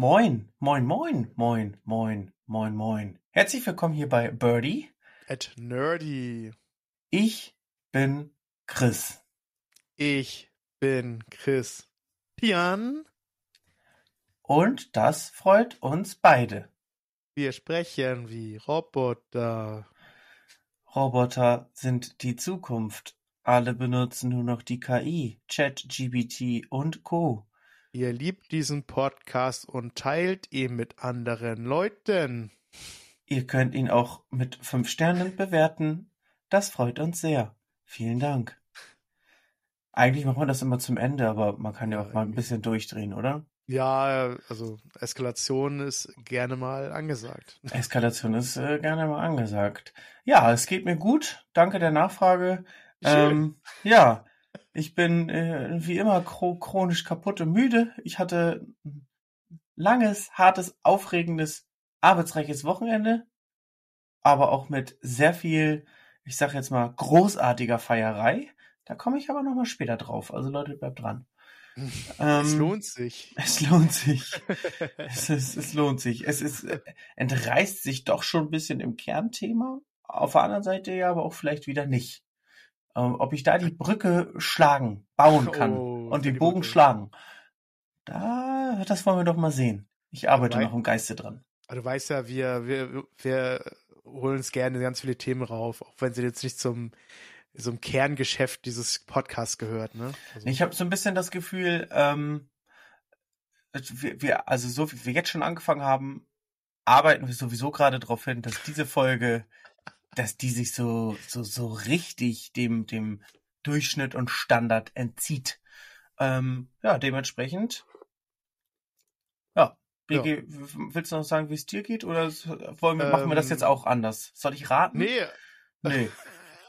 Moin, moin, moin, moin, moin, moin, moin. Herzlich willkommen hier bei Birdie. At Nerdy. Ich bin Chris. Ich bin Chris. Jan. Und das freut uns beide. Wir sprechen wie Roboter. Roboter sind die Zukunft. Alle benutzen nur noch die KI, ChatGPT und Co. Ihr liebt diesen Podcast und teilt ihn mit anderen Leuten. Ihr könnt ihn auch mit fünf Sternen bewerten. Das freut uns sehr. Vielen Dank. Eigentlich macht man das immer zum Ende, aber man kann ja auch mal ein bisschen durchdrehen, oder? Ja, also Eskalation ist gerne mal angesagt. Eskalation ist äh, gerne mal angesagt. Ja, es geht mir gut. Danke der Nachfrage. Ähm, ja, ich bin äh, wie immer chronisch kaputt und müde. Ich hatte ein langes, hartes, aufregendes, arbeitsreiches Wochenende, aber auch mit sehr viel, ich sag jetzt mal, großartiger Feierei. Da komme ich aber nochmal später drauf. Also Leute, bleibt dran. es ähm, lohnt sich. Es lohnt sich. es, ist, es lohnt sich. Es ist, äh, entreißt sich doch schon ein bisschen im Kernthema. Auf der anderen Seite ja, aber auch vielleicht wieder nicht ähm, ob ich da die Brücke schlagen, bauen kann oh, und den Bogen Brücke. schlagen. Da, das wollen wir doch mal sehen. Ich arbeite noch im Geiste dran. Du weißt ja, wir, wir, wir holen uns gerne ganz viele Themen rauf, auch wenn sie jetzt nicht zum so Kerngeschäft dieses Podcasts gehört. Ne? Also ich habe so ein bisschen das Gefühl, ähm, wir, wir, also so wie wir jetzt schon angefangen haben, arbeiten wir sowieso gerade darauf hin, dass diese Folge dass die sich so, so, so richtig dem, dem Durchschnitt und Standard entzieht. Ähm, ja, dementsprechend. Ja. BG, ja. Willst du noch sagen, wie es dir geht? Oder wollen wir, ähm, machen wir das jetzt ähm, auch anders? Soll ich raten? Nee. Nee.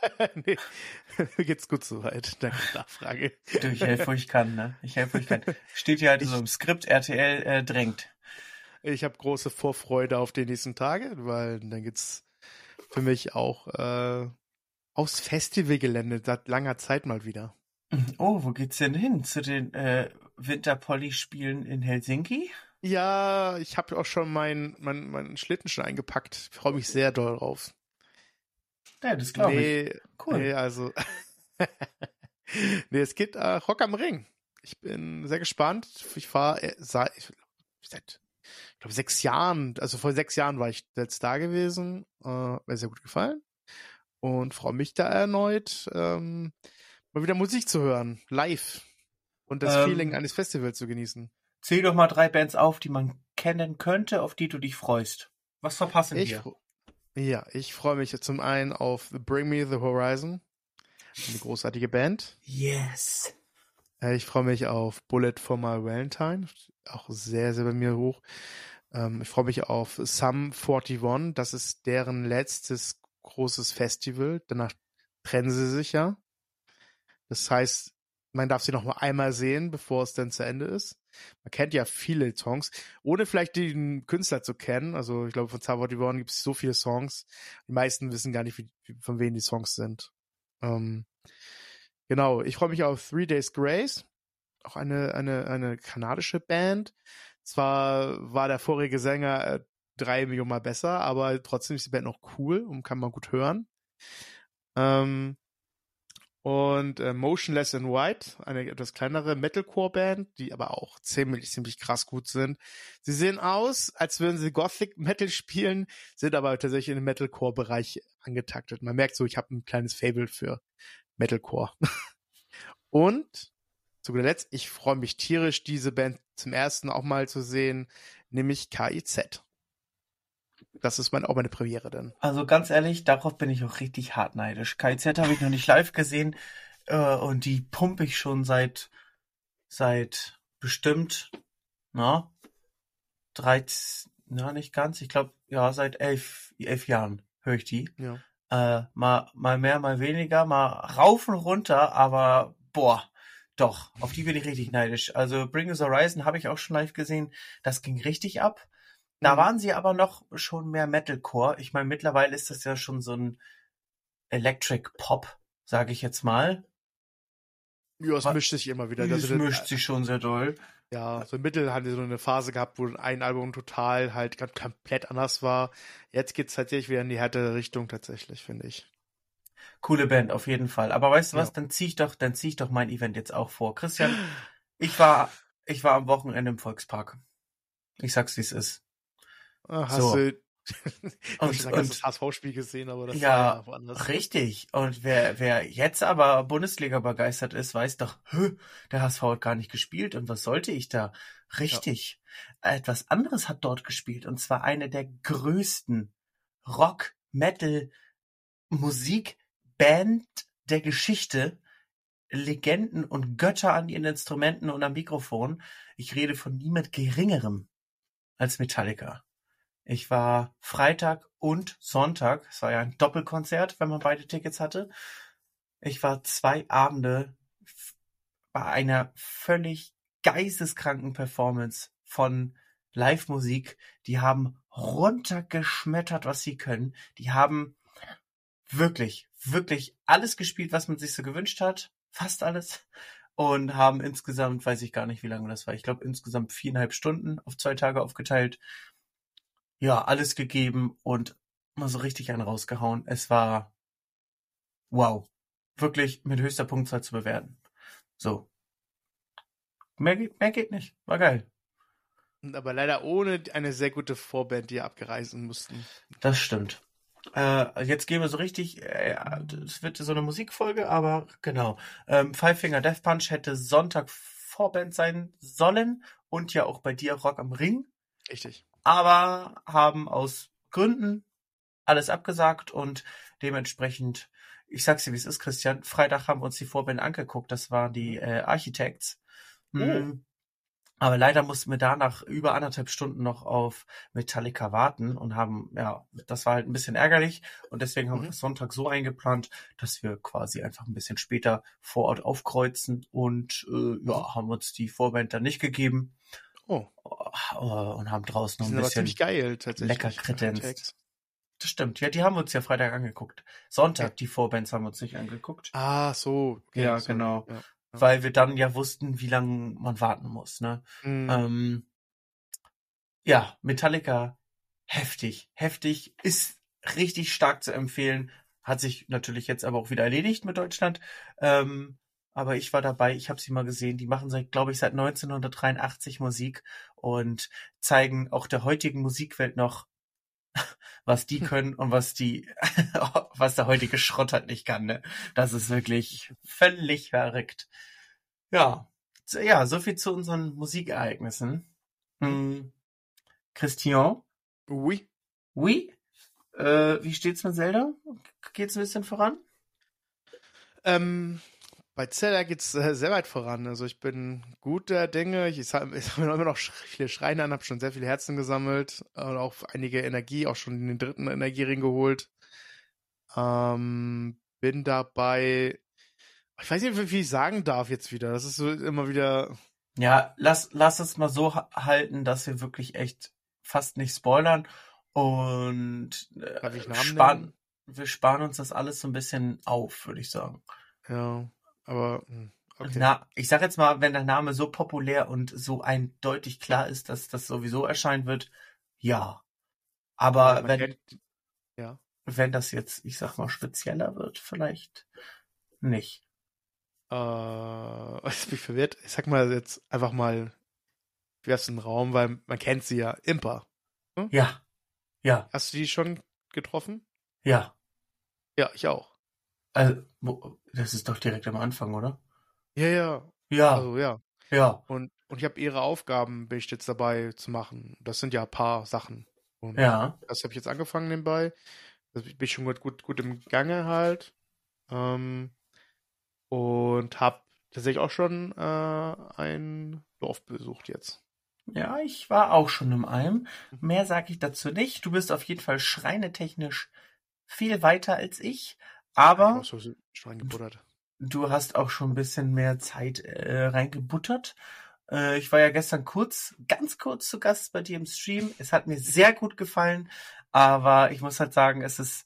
nee. Mir geht's gut soweit. Danke Nachfrage. Du, ich helfe, wo ich kann, ne? Ich helfe, wo ich kann. Steht hier halt ich, so im Skript, RTL äh, drängt. Ich habe große Vorfreude auf die nächsten Tage, weil dann geht's für mich auch äh, aufs Festivalgelände seit langer Zeit mal wieder. Oh, wo geht's denn hin? Zu den äh, Winterpolly-Spielen in Helsinki? Ja, ich habe auch schon meinen mein, mein Schlitten schon eingepackt. Ich freue mich sehr doll drauf. Ja, das glaube nee, ich. Cool. Nee, also. nee, es geht äh, Rock am Ring. Ich bin sehr gespannt. Ich fahre äh, seit, seit glaube, sechs Jahren, also vor sechs Jahren war ich jetzt da gewesen. Äh, mir sehr gut gefallen. Und freue mich da erneut, ähm, mal wieder Musik zu hören, live. Und das ähm, Feeling eines Festivals zu genießen. Zähl doch mal drei Bands auf, die man kennen könnte, auf die du dich freust. Was verpassen ich, wir? Ja, ich freue mich zum einen auf Bring Me the Horizon. Eine großartige Band. Yes. Äh, ich freue mich auf Bullet for My Valentine auch sehr, sehr bei mir hoch. Ähm, ich freue mich auf Sum 41. Das ist deren letztes großes Festival. Danach trennen sie sich ja. Das heißt, man darf sie noch mal einmal sehen, bevor es dann zu Ende ist. Man kennt ja viele Songs, ohne vielleicht den Künstler zu kennen. Also ich glaube, von Sum 41 gibt es so viele Songs. Die meisten wissen gar nicht, wie, von wem die Songs sind. Ähm, genau, ich freue mich auf Three Days Grace auch eine, eine, eine kanadische Band. Zwar war der vorige Sänger äh, drei Millionen Mal besser, aber trotzdem ist die Band noch cool und kann man gut hören. Ähm, und äh, Motionless in White, eine etwas kleinere Metalcore-Band, die aber auch ziemlich, ziemlich krass gut sind. Sie sehen aus, als würden sie Gothic Metal spielen, sind aber tatsächlich im Metalcore-Bereich angetaktet. Man merkt so, ich habe ein kleines Fable für Metalcore. und zu guter Letzt, ich freue mich tierisch, diese Band zum ersten auch mal zu sehen, nämlich KIZ. Das ist mein, auch meine Premiere dann. Also ganz ehrlich, darauf bin ich auch richtig hartneidisch. KIZ habe ich noch nicht live gesehen äh, und die pumpe ich schon seit seit bestimmt, na, 13, na nicht ganz, ich glaube, ja, seit elf, elf Jahren höre ich die. Ja. Äh, mal, mal mehr, mal weniger, mal rauf und runter, aber boah, doch, auf die bin ich richtig neidisch. Also Bring Us Horizon habe ich auch schon live gesehen. Das ging richtig ab. Da mhm. waren sie aber noch schon mehr Metalcore. Ich meine, mittlerweile ist das ja schon so ein Electric Pop, sage ich jetzt mal. Ja, es mischt sich immer wieder. Es mischt sich schon sehr doll. Ja, so im Mittel haben wir so eine Phase gehabt, wo ein Album total halt komplett anders war. Jetzt geht's tatsächlich wieder in die härtere Richtung tatsächlich, finde ich. Coole Band, auf jeden Fall. Aber weißt du was, ja. dann zieh ich doch, dann zieh ich doch mein Event jetzt auch vor. Christian, ich war, ich war am Wochenende im Volkspark. Ich sag's, wie es ist. Ach, hast so. du und, ich und, das HSV-Spiel gesehen, aber das ja, war woanders. Richtig. Und wer, wer jetzt aber Bundesliga begeistert ist, weiß doch, der HSV hat gar nicht gespielt und was sollte ich da? Richtig. Ja. Etwas anderes hat dort gespielt und zwar eine der größten Rock, Metal, Musik, Band der Geschichte. Legenden und Götter an ihren Instrumenten und am Mikrofon. Ich rede von niemand Geringerem als Metallica. Ich war Freitag und Sonntag, es war ja ein Doppelkonzert, wenn man beide Tickets hatte. Ich war zwei Abende bei einer völlig geisteskranken Performance von Live-Musik. Die haben runtergeschmettert, was sie können. Die haben wirklich, wirklich alles gespielt, was man sich so gewünscht hat. Fast alles. Und haben insgesamt, weiß ich gar nicht, wie lange das war. Ich glaube, insgesamt viereinhalb Stunden auf zwei Tage aufgeteilt ja, alles gegeben und mal so richtig einen rausgehauen. Es war wow. Wirklich mit höchster Punktzahl zu bewerten. So. Mehr, mehr geht nicht. War geil. Aber leider ohne eine sehr gute Vorband, die abgereisen mussten. Das stimmt. Äh, jetzt gehen wir so richtig, äh, es wird so eine Musikfolge, aber genau. Ähm, Five Finger Death Punch hätte Sonntag Vorband sein sollen und ja auch bei dir Rock am Ring. Richtig aber haben aus Gründen alles abgesagt und dementsprechend, ich sag's dir, wie es ist, Christian, Freitag haben wir uns die Vorband angeguckt, das waren die äh, Architects. Mhm. Aber leider mussten wir danach über anderthalb Stunden noch auf Metallica warten und haben, ja, das war halt ein bisschen ärgerlich und deswegen haben mhm. wir das Sonntag so eingeplant, dass wir quasi einfach ein bisschen später vor Ort aufkreuzen und äh, ja, haben uns die Vorband dann nicht gegeben Oh. oh. Und haben draußen noch ein bisschen geil, lecker kredenzt. Das stimmt. Ja, die haben uns ja Freitag angeguckt. Sonntag, ja. die Vorbands haben wir uns nicht angeguckt. Ah, so. Okay, ja, sorry. genau. Ja. Weil wir dann ja wussten, wie lange man warten muss. Ne? Mhm. Ähm, ja, Metallica, heftig. Heftig. Ist richtig stark zu empfehlen. Hat sich natürlich jetzt aber auch wieder erledigt mit Deutschland. Ähm, aber ich war dabei, ich habe sie mal gesehen. Die machen seit, glaube ich, seit 1983 Musik und zeigen auch der heutigen Musikwelt noch, was die können und was die, was der heutige Schrott halt nicht kann. Ne? Das ist wirklich völlig verrückt. Ja, ja, so viel zu unseren Musikereignissen. Hm. Christian? Oui. Oui? Äh, wie steht's mit Zelda? Geht's ein bisschen voran? Ähm, bei Zelda geht's äh, sehr weit voran. Also ich bin guter Dinge. Ich, ich habe immer noch viele Schreine an, habe schon sehr viele Herzen gesammelt und auch einige Energie, auch schon den dritten Energiering geholt. Ähm, bin dabei. Ich weiß nicht, wie ich sagen darf jetzt wieder. Das ist so immer wieder. Ja, lass, lass es mal so halten, dass wir wirklich echt fast nicht spoilern und äh, sparen, wir sparen uns das alles so ein bisschen auf, würde ich sagen. Ja. Aber hm, okay. Na, ich sag jetzt mal, wenn der Name so populär und so eindeutig klar ist, dass das sowieso erscheinen wird, ja. Aber ja, wenn, kennt, ja. wenn das jetzt, ich sag mal, spezieller wird, vielleicht nicht. Äh, was mich verwirrt, ich sag mal jetzt einfach mal, wie hast du einen Raum, weil man kennt sie ja, Impa. Hm? Ja. Ja. Hast du die schon getroffen? Ja. Ja, ich auch. Also, das ist doch direkt am Anfang, oder? Ja, ja. Ja. Also, ja. Ja. Und, und ich habe ihre Aufgaben, bin ich jetzt dabei zu machen. Das sind ja ein paar Sachen. Und ja. Das habe ich jetzt angefangen nebenbei. Das bin ich schon gut, gut, gut im Gange halt. Ähm, und habe tatsächlich auch schon äh, ein Dorf besucht jetzt. Ja, ich war auch schon im Alm. Mhm. Mehr sage ich dazu nicht. Du bist auf jeden Fall schreinetechnisch viel weiter als ich. Aber du hast auch schon ein bisschen mehr Zeit äh, reingebuttert. Äh, ich war ja gestern kurz, ganz kurz zu Gast bei dir im Stream. Es hat mir sehr gut gefallen, aber ich muss halt sagen, es ist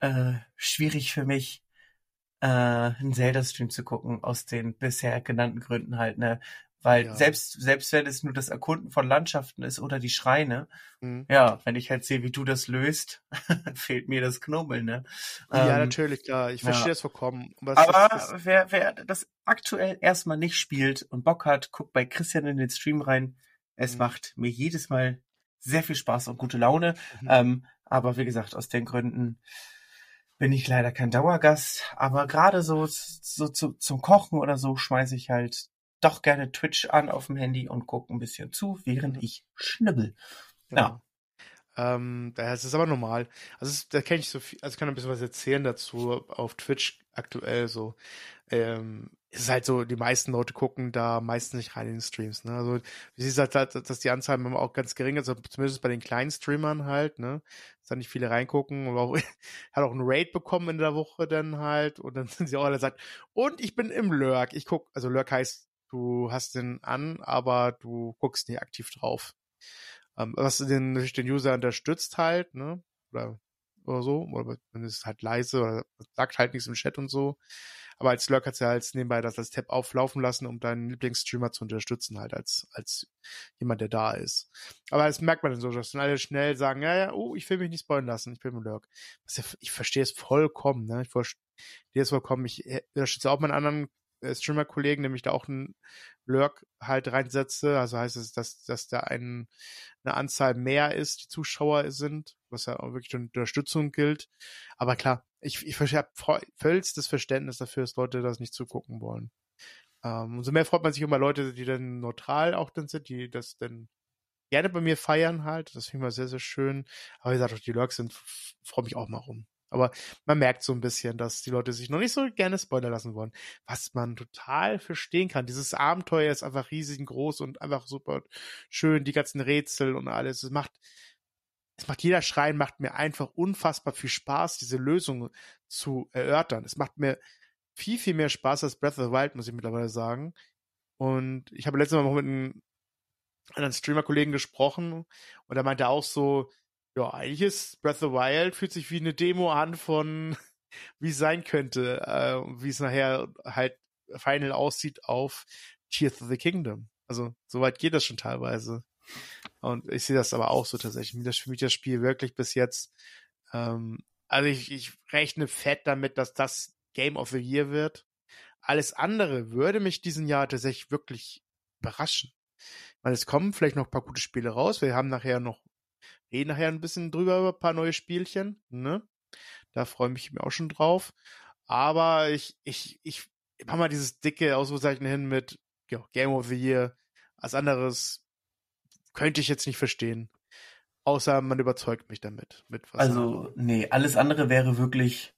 äh, schwierig für mich, äh, einen Zelda-Stream zu gucken, aus den bisher genannten Gründen halt, ne? Weil Ja. selbst, selbst wenn es nur das Erkunden von Landschaften ist oder die Schreine, Mhm. ja, wenn ich halt sehe, wie du das löst, fehlt mir das Knubbeln, ne? Ja, Ähm, natürlich, klar. Ich ja. verstehe das vollkommen. Aber, aber ist, das, wer, wer das aktuell erstmal nicht spielt und Bock hat, guckt bei Christian in den Stream rein. Es Mhm. macht mir jedes Mal sehr viel Spaß und gute Laune. Mhm. Ähm, aber wie gesagt, aus den Gründen bin ich leider kein Dauergast. Aber gerade so, so zu, zum Kochen oder so schmeiße ich halt doch gerne Twitch an auf dem Handy und gucke ein bisschen zu, während ich schnibbel. ja. Ähm, daher ist es aber normal. Also es, da kenne ich so viel, also ich kann ein bisschen was erzählen dazu auf Twitch aktuell so. Ähm, es ist halt so, die meisten Leute gucken da meistens nicht rein in den Streams, ne? Also du siehst halt, halt, dass die Anzahl immer auch ganz gering ist, also zumindest bei den kleinen Streamern halt, ne? Dass da nicht viele reingucken. Und auch, hat auch einen Raid bekommen in der Woche dann halt und dann sind sie auch alle sagt, und ich bin im Lurk. Ich guck, also Lurk heißt, du hast den an, aber du guckst nicht aktiv drauf. Ähm, was den, den User unterstützt halt, ne? Oder, oder so. Oder dann ist halt leise oder sagt halt nichts im Chat und so. Aber als Lurk kannst du halt nebenbei das als Tab auflaufen lassen, um deinen Lieblingsstreamer zu unterstützen, halt als, als jemand, der da ist. Aber das merkt man dann so, dass dann alle schnell sagen, ja, ja, oh, ich will mich nicht spoilern lassen, ich bin im Lurk. Ja, ich verstehe es vollkommen, ne? Ich verstehe es vollkommen. Ich äh, unterstütze auch meinen anderen Streamer-Kollegen, nämlich da auch einen Lurk halt reinsetze. Also heißt es, dass, dass da ein, eine Anzahl mehr ist, die Zuschauer sind, was ja auch wirklich Unterstützung gilt. Aber klar, ich, ich habe vollstes Verständnis dafür, dass Leute das nicht zugucken wollen. Ähm, umso mehr freut man sich über Leute, die dann neutral auch dann sind, die das dann gerne bei mir feiern halt. Das finde ich mal sehr, sehr schön. Aber wie gesagt, auch die Lurks sind, freue mich auch mal rum. Aber man merkt so ein bisschen, dass die Leute sich noch nicht so gerne Spoiler lassen wollen. Was man total verstehen kann. Dieses Abenteuer ist einfach riesig groß und einfach super schön. Die ganzen Rätsel und alles. Es macht, es macht jeder Schrein macht mir einfach unfassbar viel Spaß, diese Lösung zu erörtern. Es macht mir viel, viel mehr Spaß als Breath of the Wild, muss ich mittlerweile sagen. Und ich habe letztes Mal noch mit einem anderen Streamer-Kollegen gesprochen und er meinte auch so, ja, eigentlich ist Breath of the Wild fühlt sich wie eine Demo an von wie es sein könnte, äh, wie es nachher halt final aussieht auf Tears of the Kingdom. Also soweit geht das schon teilweise. Und ich sehe das aber auch so tatsächlich. Mir das, für das Spiel wirklich bis jetzt. Ähm, also ich, ich rechne fett damit, dass das Game of the Year wird. Alles andere würde mich diesen Jahr tatsächlich wirklich überraschen. Weil es kommen vielleicht noch ein paar gute Spiele raus. Wir haben nachher noch reden nachher ein bisschen drüber über ein paar neue Spielchen. Ne? Da freue ich mich auch schon drauf. Aber ich, ich, ich mach mal dieses dicke Ausrufezeichen hin mit ja, Game of the Year. Als anderes könnte ich jetzt nicht verstehen. Außer man überzeugt mich damit. Mit was Also, nee, alles andere wäre wirklich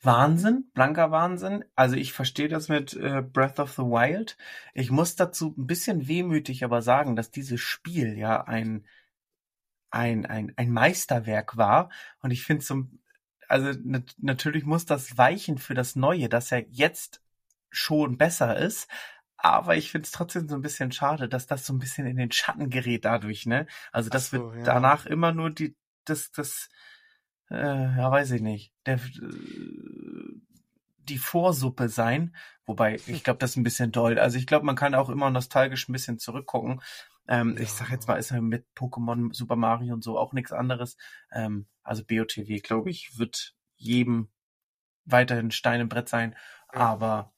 Wahnsinn, blanker Wahnsinn. Also ich verstehe das mit äh, Breath of the Wild. Ich muss dazu ein bisschen wehmütig aber sagen, dass dieses Spiel ja ein ein, ein, ein Meisterwerk war. Und ich finde so, also nat natürlich muss das weichen für das Neue, dass er jetzt schon besser ist. Aber ich finde es trotzdem so ein bisschen schade, dass das so ein bisschen in den Schatten gerät dadurch, ne? Also das so, wird ja. danach immer nur die, das, das, äh, ja, weiß ich nicht, der, äh, die Vorsuppe sein. Wobei, ich glaube, das ist ein bisschen doll. Also ich glaube, man kann auch immer nostalgisch ein bisschen zurückgucken. Ähm, Ja. Ich sag jetzt mal, ist ja mit Pokémon, Super Mario und so auch nichts anderes. Ähm, also BOTW, glaube ich, wird jedem weiterhin Stein im Brett sein. Ja. Aber,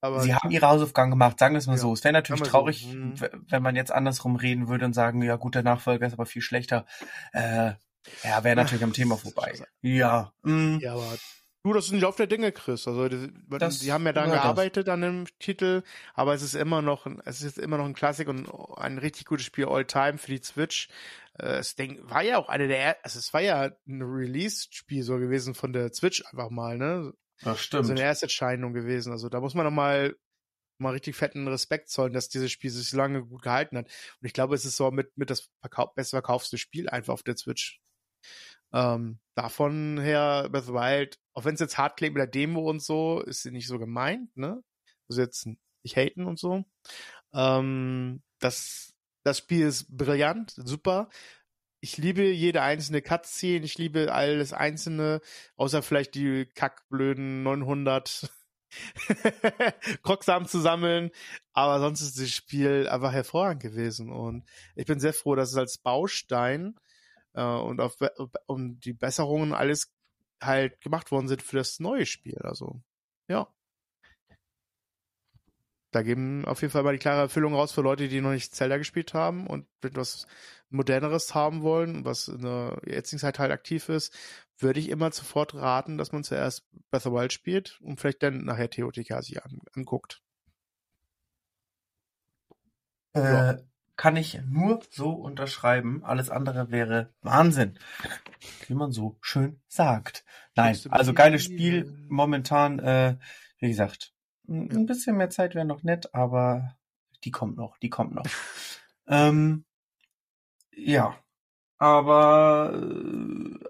Aber sie haben ihre Hausaufgaben gemacht, sagen wir es mal Ja, so. Es wäre natürlich wir so, traurig, mhm. wenn man jetzt andersrum reden würde und sagen, ja gut, der Nachfolger ist aber viel schlechter. Äh, ja, wäre natürlich am Thema vorbei. Ja, mm, Ja, aber du, das ist ein Lauf der Dinge, Chris. Also die, Das die haben ja daran gehört das. gearbeitet an dem Titel, aber es ist immer noch, ein- es ist immer noch ein Klassik und ein richtig gutes Spiel all time für die Switch. Äh, Das Ding war ja auch eine der, er- also es war ja ein Release-Spiel so gewesen von der Switch einfach mal, ne? das So stimmt. eine Ersterscheinung gewesen. Also da muss man noch mal mal richtig fetten Respekt zollen, dass dieses Spiel sich so lange gut gehalten hat. Und ich glaube, es ist so mit, mit das Verkau best verkaufste Spiel einfach auf der Switch. Ähm, davon her, Breath of the Wild, auch wenn es jetzt hart klingt mit der Demo und so, ist sie nicht so gemeint, ne? Also jetzt nicht haten und so. Ähm, das, das Spiel ist brillant, super. ich liebe jede einzelne Cutscene, ich liebe alles einzelne, außer vielleicht die kackblöden 900 Krocksamen zu sammeln, aber sonst ist das Spiel einfach hervorragend gewesen und ich bin sehr froh, dass es als Baustein äh, und auf um die Besserungen alles halt gemacht worden sind für das neue Spiel, also ja da geben auf jeden Fall mal die klare Erfüllung raus für Leute, die noch nicht Zelda gespielt haben und etwas moderneres haben wollen, was in der jetzigen Zeit halt aktiv ist, würde ich immer sofort raten, dass man zuerst Breath of the Wild spielt und vielleicht dann nachher TOTK sich an, anguckt. Äh, ja. Kann ich nur so unterschreiben. Alles andere wäre Wahnsinn. Wie man so schön sagt. Nein, also geiles Spiel. Momentan, äh, wie gesagt, ein bisschen mehr Zeit wäre noch nett, aber die kommt noch, die kommt noch. ähm, ja, aber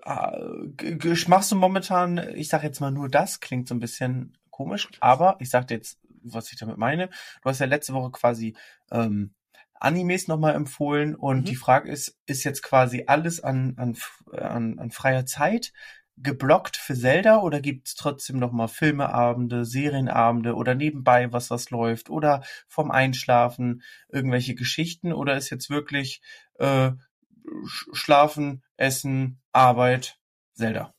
äh, machst du momentan, ich sag jetzt mal nur das, klingt so ein bisschen komisch, aber ich sag dir jetzt, was ich damit meine. Du hast ja letzte Woche quasi ähm, Animes nochmal empfohlen und mhm. die Frage ist, ist jetzt quasi alles an, an, an, an freier Zeit geblockt für Zelda oder gibt's trotzdem noch mal Filmeabende, Serienabende oder nebenbei was was läuft oder vom Einschlafen irgendwelche Geschichten oder ist jetzt wirklich äh, Schlafen, Essen, Arbeit, Zelda?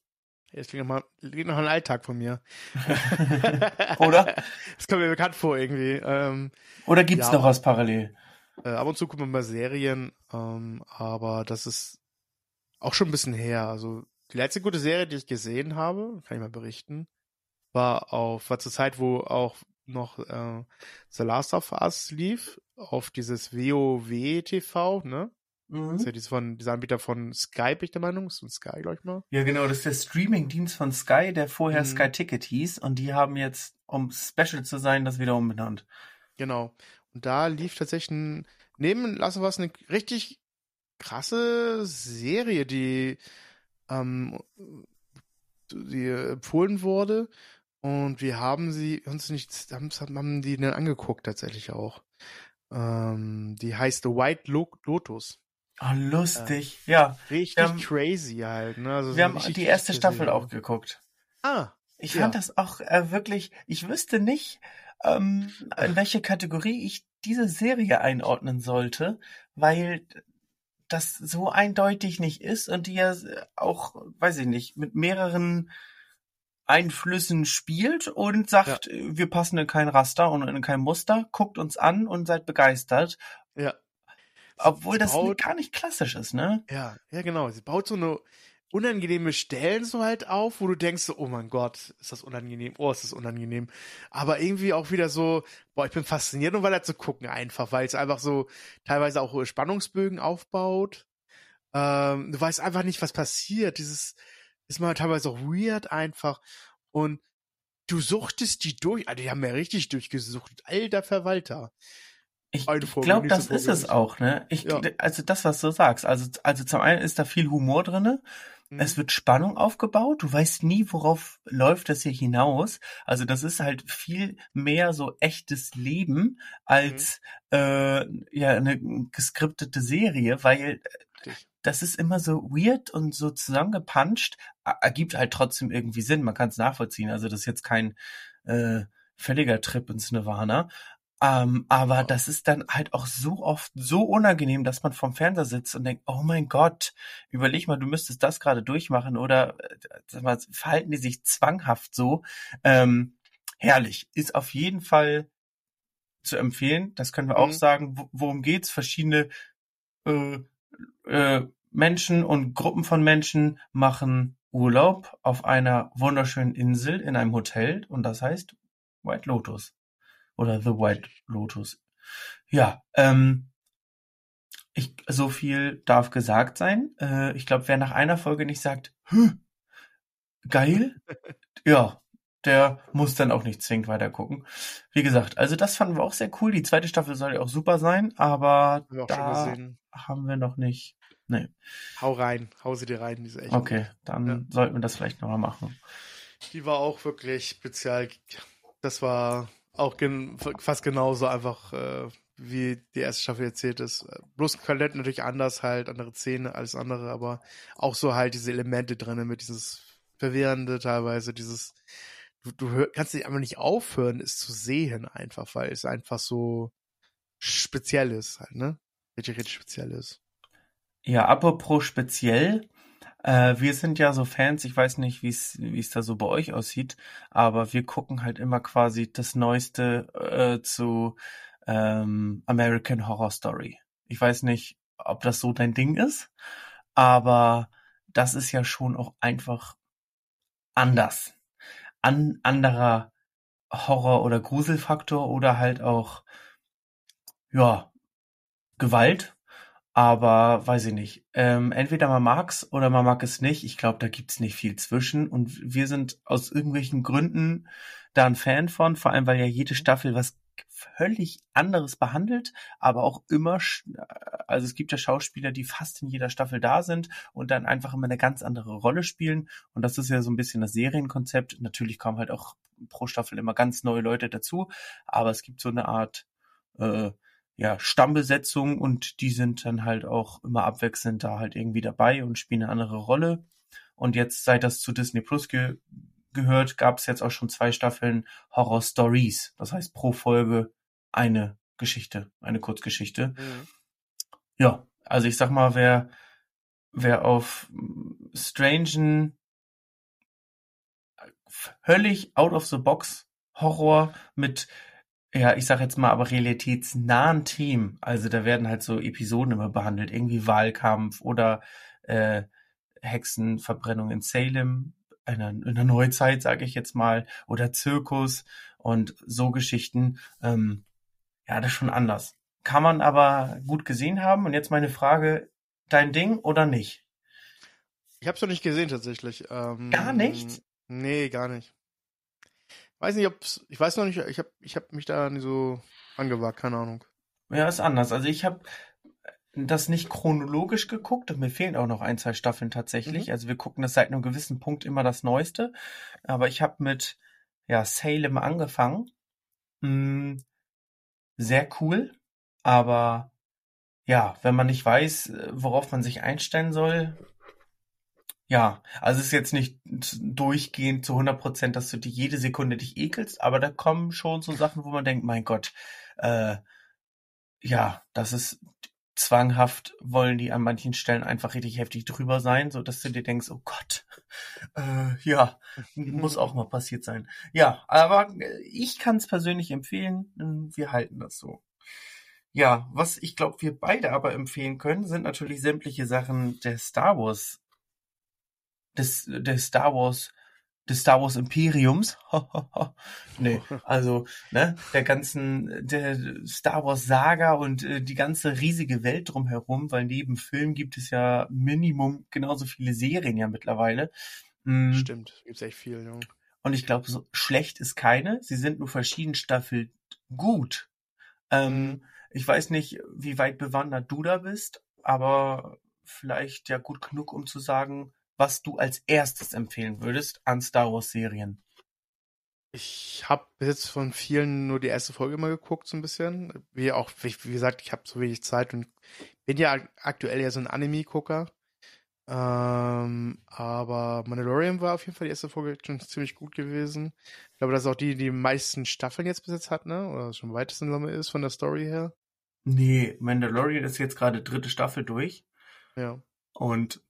Jetzt klingt noch, mal, klingt noch ein Alltag von mir. oder? Das kommt mir bekannt vor irgendwie. Ähm, oder gibt's ja, noch was parallel? Äh, ab und zu gucken wir mal Serien, ähm, aber das ist auch schon ein bisschen her. Also die letzte gute Serie, die ich gesehen habe, kann ich mal berichten, war auf, war zur Zeit, wo auch noch äh, The Last of Us lief, auf dieses WoW TV, ne? Mhm. Das ist ja dieses von, dieser Anbieter von Sky, bin ich der Meinung. Ist von Sky, glaube ich mal. Ja, genau, das ist der Streaming-Dienst von Sky, der vorher mhm. Sky Ticket hieß und die haben jetzt, um special zu sein, das wieder umbenannt. Genau. Und da lief tatsächlich ein, neben of Us eine richtig krasse Serie, die ähm, die empfohlen wurde. Und wir haben sie uns nicht, haben, haben die dann angeguckt tatsächlich auch. Ähm, die heißt The White Lotus. Oh, lustig, äh, ja. Richtig haben, crazy halt. Ne? Also wir haben die erste Staffel auch geguckt. Ah. Ich fand ja. das auch äh, wirklich, ich wüsste nicht, ähm, in welche Kategorie ich diese Serie einordnen sollte, weil das so eindeutig nicht ist und die ja auch, weiß ich nicht, mit mehreren Einflüssen spielt und sagt, ja. wir passen in kein Raster und in kein Muster, guckt uns an und seid begeistert. Ja. Obwohl das gar nicht klassisch ist, ne? Ja, ja, genau. Sie baut so eine unangenehme Stellen so halt auf, wo du denkst, so, oh mein Gott, ist das unangenehm, oh, ist das unangenehm. Aber irgendwie auch wieder so, boah, ich bin fasziniert, um weiter zu gucken einfach, weil es einfach so teilweise auch Spannungsbögen aufbaut. Ähm, du weißt einfach nicht, was passiert. Dieses ist mal teilweise auch weird einfach. Und du suchtest die durch, also die haben ja richtig durchgesucht. Alter Verwalter. Ich, ich glaube, das ist es auch, ne? Ich, ja. Also das, was du sagst. Also, also zum einen ist da viel Humor drinne. Es mhm. wird Spannung aufgebaut. Du weißt nie, worauf läuft das hier hinaus. Also das ist halt viel mehr so echtes Leben als mhm. äh, ja eine geskriptete Serie, weil Richtig. das ist immer so weird und so zusammengepanscht. Ergibt halt trotzdem irgendwie Sinn. Man kann es nachvollziehen. Also das ist jetzt kein äh, völliger Trip ins Nirvana. Ähm, aber das ist dann halt auch so oft so unangenehm, dass man vorm Fernseher sitzt und denkt, oh mein Gott, überleg mal, du müsstest das gerade durchmachen oder äh, sag mal, verhalten die sich zwanghaft so. Ähm, herrlich. Ist auf jeden Fall zu empfehlen. Das können wir mhm. auch sagen. Worum geht's? Verschiedene äh, äh, Menschen und Gruppen von Menschen machen Urlaub auf einer wunderschönen Insel in einem Hotel und das heißt White Lotus oder The White Lotus. Ja, ähm, ich, so viel darf gesagt sein. Äh, ich glaube, wer nach einer Folge nicht sagt, geil, ja, der muss dann auch nicht zwingend weiter gucken. Wie gesagt, also das fanden wir auch sehr cool. Die zweite Staffel soll ja auch super sein, aber haben da haben wir noch nicht. Nee. Hau rein, hau sie dir rein, diese echt. Okay, dann ja. sollten wir das vielleicht nochmal machen. Die war auch wirklich speziell. Das war auch gen fast genauso einfach, äh, wie die erste Staffel erzählt ist. Bloß komplett natürlich anders halt, andere Szene als andere, aber auch so halt diese Elemente drin mit dieses Verwirrende teilweise, dieses, du, du kannst dich einfach nicht aufhören, es zu sehen einfach, weil es einfach so speziell ist halt, ne? Richtig, richtig speziell ist. Ja, apropos speziell, äh, wir sind ja so Fans, ich weiß nicht, wie es wie es da so bei euch aussieht, aber wir gucken halt immer quasi das Neueste äh, zu ähm, American Horror Story. Ich weiß nicht, ob das so dein Ding ist, aber das ist ja schon auch einfach anders. An anderer Horror- oder Gruselfaktor oder halt auch, ja, Gewalt. Aber weiß ich nicht. Ähm, entweder man mag's oder man mag es nicht. Ich glaube, da gibt's nicht viel zwischen. Und wir sind aus irgendwelchen Gründen da ein Fan von, vor allem weil ja jede Staffel was völlig anderes behandelt, aber auch immer, also es gibt ja Schauspieler, die fast in jeder Staffel da sind und dann einfach immer eine ganz andere Rolle spielen. Und das ist ja so ein bisschen das Serienkonzept. Natürlich kommen halt auch pro Staffel immer ganz neue Leute dazu, aber es gibt so eine Art äh, ja, Stammbesetzung und die sind dann halt auch immer abwechselnd da halt irgendwie dabei und spielen eine andere Rolle. Und jetzt, seit das zu Disney Plus ge gehört, gab es jetzt auch schon zwei Staffeln Horror Stories. Das heißt pro Folge eine Geschichte, eine Kurzgeschichte. Mhm. Ja, also ich sag mal, wer, wer auf strangen, völlig out of the box Horror mit ja, ich sag jetzt mal, aber realitätsnahen Themen. Also da werden halt so Episoden immer behandelt, irgendwie Wahlkampf oder äh, Hexenverbrennung in Salem, einer, in der Neuzeit, sage ich jetzt mal, oder Zirkus und so Geschichten. Ähm, ja, das ist schon anders. Kann man aber gut gesehen haben. Und jetzt meine Frage, dein Ding oder nicht? Ich habe es noch nicht gesehen tatsächlich. Ähm, gar nicht? Nee, gar nicht. Weiß nicht, ob's, ich weiß noch nicht, ich habe ich hab mich da nicht so angewagt, keine Ahnung. Ja, ist anders. Also ich habe das nicht chronologisch geguckt und mir fehlen auch noch ein, zwei Staffeln tatsächlich. Mhm. Also wir gucken das seit einem gewissen Punkt immer das Neueste. Aber ich habe mit ja, Salem angefangen. Hm, sehr cool, aber ja, wenn man nicht weiß, worauf man sich einstellen soll, ja, also es ist jetzt nicht durchgehend zu 100 Prozent, dass du dich jede Sekunde dich ekelst, aber da kommen schon so Sachen, wo man denkt, mein Gott, äh, ja, das ist zwanghaft, wollen die an manchen Stellen einfach richtig heftig drüber sein, so dass du dir denkst, oh Gott, äh, ja, muss auch mal passiert sein. Ja, aber ich kann es persönlich empfehlen, wir halten das so. Ja, was ich glaube, wir beide aber empfehlen können, sind natürlich sämtliche Sachen der Star Wars des, des Star Wars, des Star Wars Imperiums. nee, also, ne, der ganzen, der Star Wars Saga und äh, die ganze riesige Welt drumherum, weil neben Film gibt es ja Minimum genauso viele Serien ja mittlerweile. Mhm. Stimmt, gibt's echt viel, ja. Und ich glaube, so schlecht ist keine. Sie sind nur verschieden Staffel gut. Ähm, mhm. Ich weiß nicht, wie weit bewandert du da bist, aber vielleicht ja gut genug, um zu sagen, was du als erstes empfehlen würdest an Star Wars Serien? Ich habe bis jetzt von vielen nur die erste Folge mal geguckt, so ein bisschen. Wie auch, wie, wie gesagt, ich habe so wenig Zeit und bin ja aktuell ja so ein Anime-Gucker. Ähm, aber Mandalorian war auf jeden Fall die erste Folge schon ziemlich gut gewesen. Ich glaube, das ist auch die, die die meisten Staffeln jetzt bis jetzt hat, ne? Oder schon weitesten Summe ist von der Story her. Nee, Mandalorian ist jetzt gerade dritte Staffel durch. Ja. Und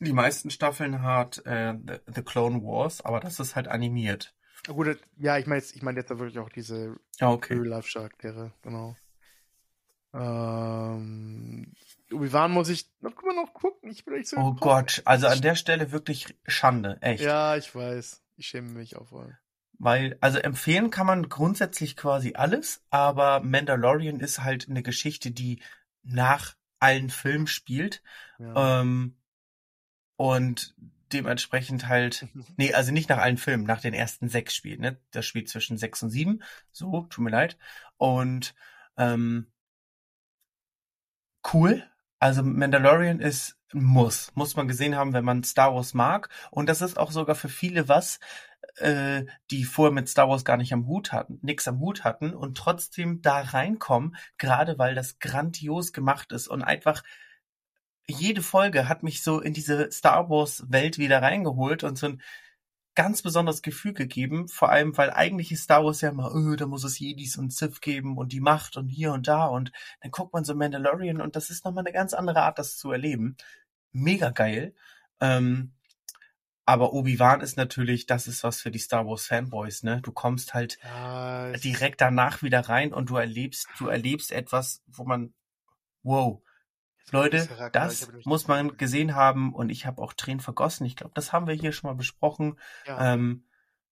die meisten Staffeln hat äh, The, Clone Wars, aber das ist halt animiert. Gut, ja, ich meine jetzt, ich meine jetzt wirklich auch diese ah, okay. Real-Life-Charaktere, genau. Ähm, Obi-Wan muss ich noch, noch gucken. Ich bin echt so. Oh Gott, also an der Stelle wirklich Schande, echt. Ja, ich weiß. Ich schäme mich auch voll. Weil, also empfehlen kann man grundsätzlich quasi alles, aber Mandalorian ist halt eine Geschichte, die nach allen Filmen spielt. Ja. Ähm, und dementsprechend halt, nee, also nicht nach allen Filmen, nach den ersten sechs Spielen, ne? Das Spiel zwischen sechs und sieben, so, tut mir leid. Und ähm, cool. Also Mandalorian ist ein Muss, muss man gesehen haben, wenn man Star Wars mag. Und das ist auch sogar für viele was, äh, die vorher mit Star Wars gar nicht am Hut hatten, nix am Hut hatten und trotzdem da reinkommen, gerade weil das grandios gemacht ist und einfach jede Folge hat mich so in diese Star Wars Welt wieder reingeholt und so ein ganz besonderes Gefühl gegeben, vor allem weil eigentlich ist Star Wars ja immer, öh, da muss es Jedis und Sith geben und die Macht und hier und da und dann guckt man so Mandalorian und das ist nochmal eine ganz andere Art, das zu erleben. Mega geil. Ähm, aber Obi-Wan ist natürlich, das ist was für die Star Wars Fanboys, ne? Du kommst halt es- direkt danach wieder rein und du erlebst, du erlebst etwas, wo man, wow, Leute, das muss man gesehen haben und ich habe auch Tränen vergossen. Ich glaube, das haben wir hier schon mal besprochen. Ja. Ähm,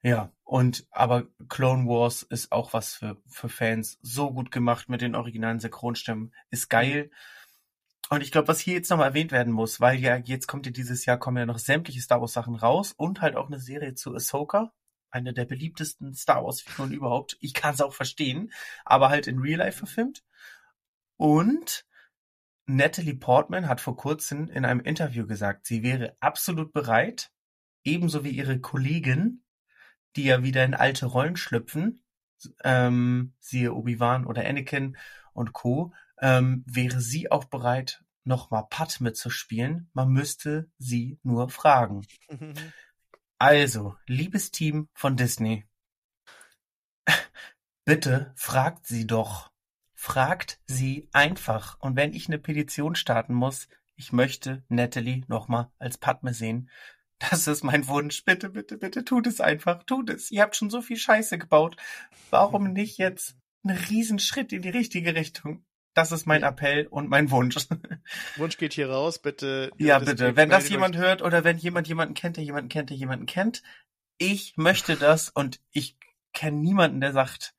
ja, und aber Clone Wars ist auch was für, für Fans. So gut gemacht mit den originalen Synchronstimmen. Ist geil. Und ich glaube, was hier jetzt nochmal erwähnt werden muss, weil ja jetzt kommt ja dieses Jahr kommen ja noch sämtliche Star Wars Sachen raus und halt auch eine Serie zu Ahsoka. Eine der beliebtesten Star Wars Figuren überhaupt. Ich kann es auch verstehen, aber halt in Real Life verfilmt. Und Natalie Portman hat vor kurzem in einem Interview gesagt, sie wäre absolut bereit, ebenso wie ihre Kollegin, die ja wieder in alte Rollen schlüpfen, ähm, siehe Obi-Wan oder Anakin und Co., ähm, wäre sie auch bereit, nochmal Pat mitzuspielen. Man müsste sie nur fragen. Also, liebes Team von Disney, bitte fragt sie doch. Fragt sie einfach. Und wenn ich eine Petition starten muss, ich möchte Natalie nochmal als Padme sehen. Das ist mein Wunsch. Bitte, bitte, bitte tut es einfach. Tut es. Ihr habt schon so viel Scheiße gebaut. Warum nicht jetzt einen Riesenschritt in die richtige Richtung? Das ist mein Appell und mein Wunsch. Wunsch geht hier raus, bitte. Ja, bitte. Wenn das jemand hört oder wenn jemand jemanden kennt, der jemanden kennt, der jemanden kennt, ich möchte das und ich kenne niemanden, der sagt,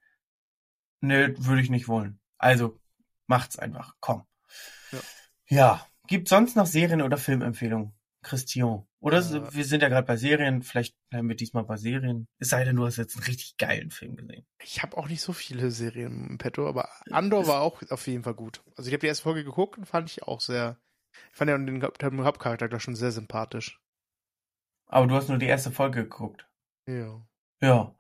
nö, würde ich nicht wollen. Also macht's einfach. Komm. Ja. Ja. Gibt sonst noch Serien oder Filmempfehlungen? Christian. Oder Äh. wir sind ja gerade bei Serien, vielleicht bleiben wir diesmal bei Serien. Es sei denn, du hast jetzt einen richtig geilen Film gesehen. Ich habe auch nicht so viele Serien im Petto, aber Andor war auch auf jeden Fall gut. Also ich habe die erste Folge geguckt und fand ich auch sehr. Ich fand ja den, den Hauptcharakter gleich schon sehr sympathisch. Aber du hast nur die erste Folge geguckt. Ja. Ja.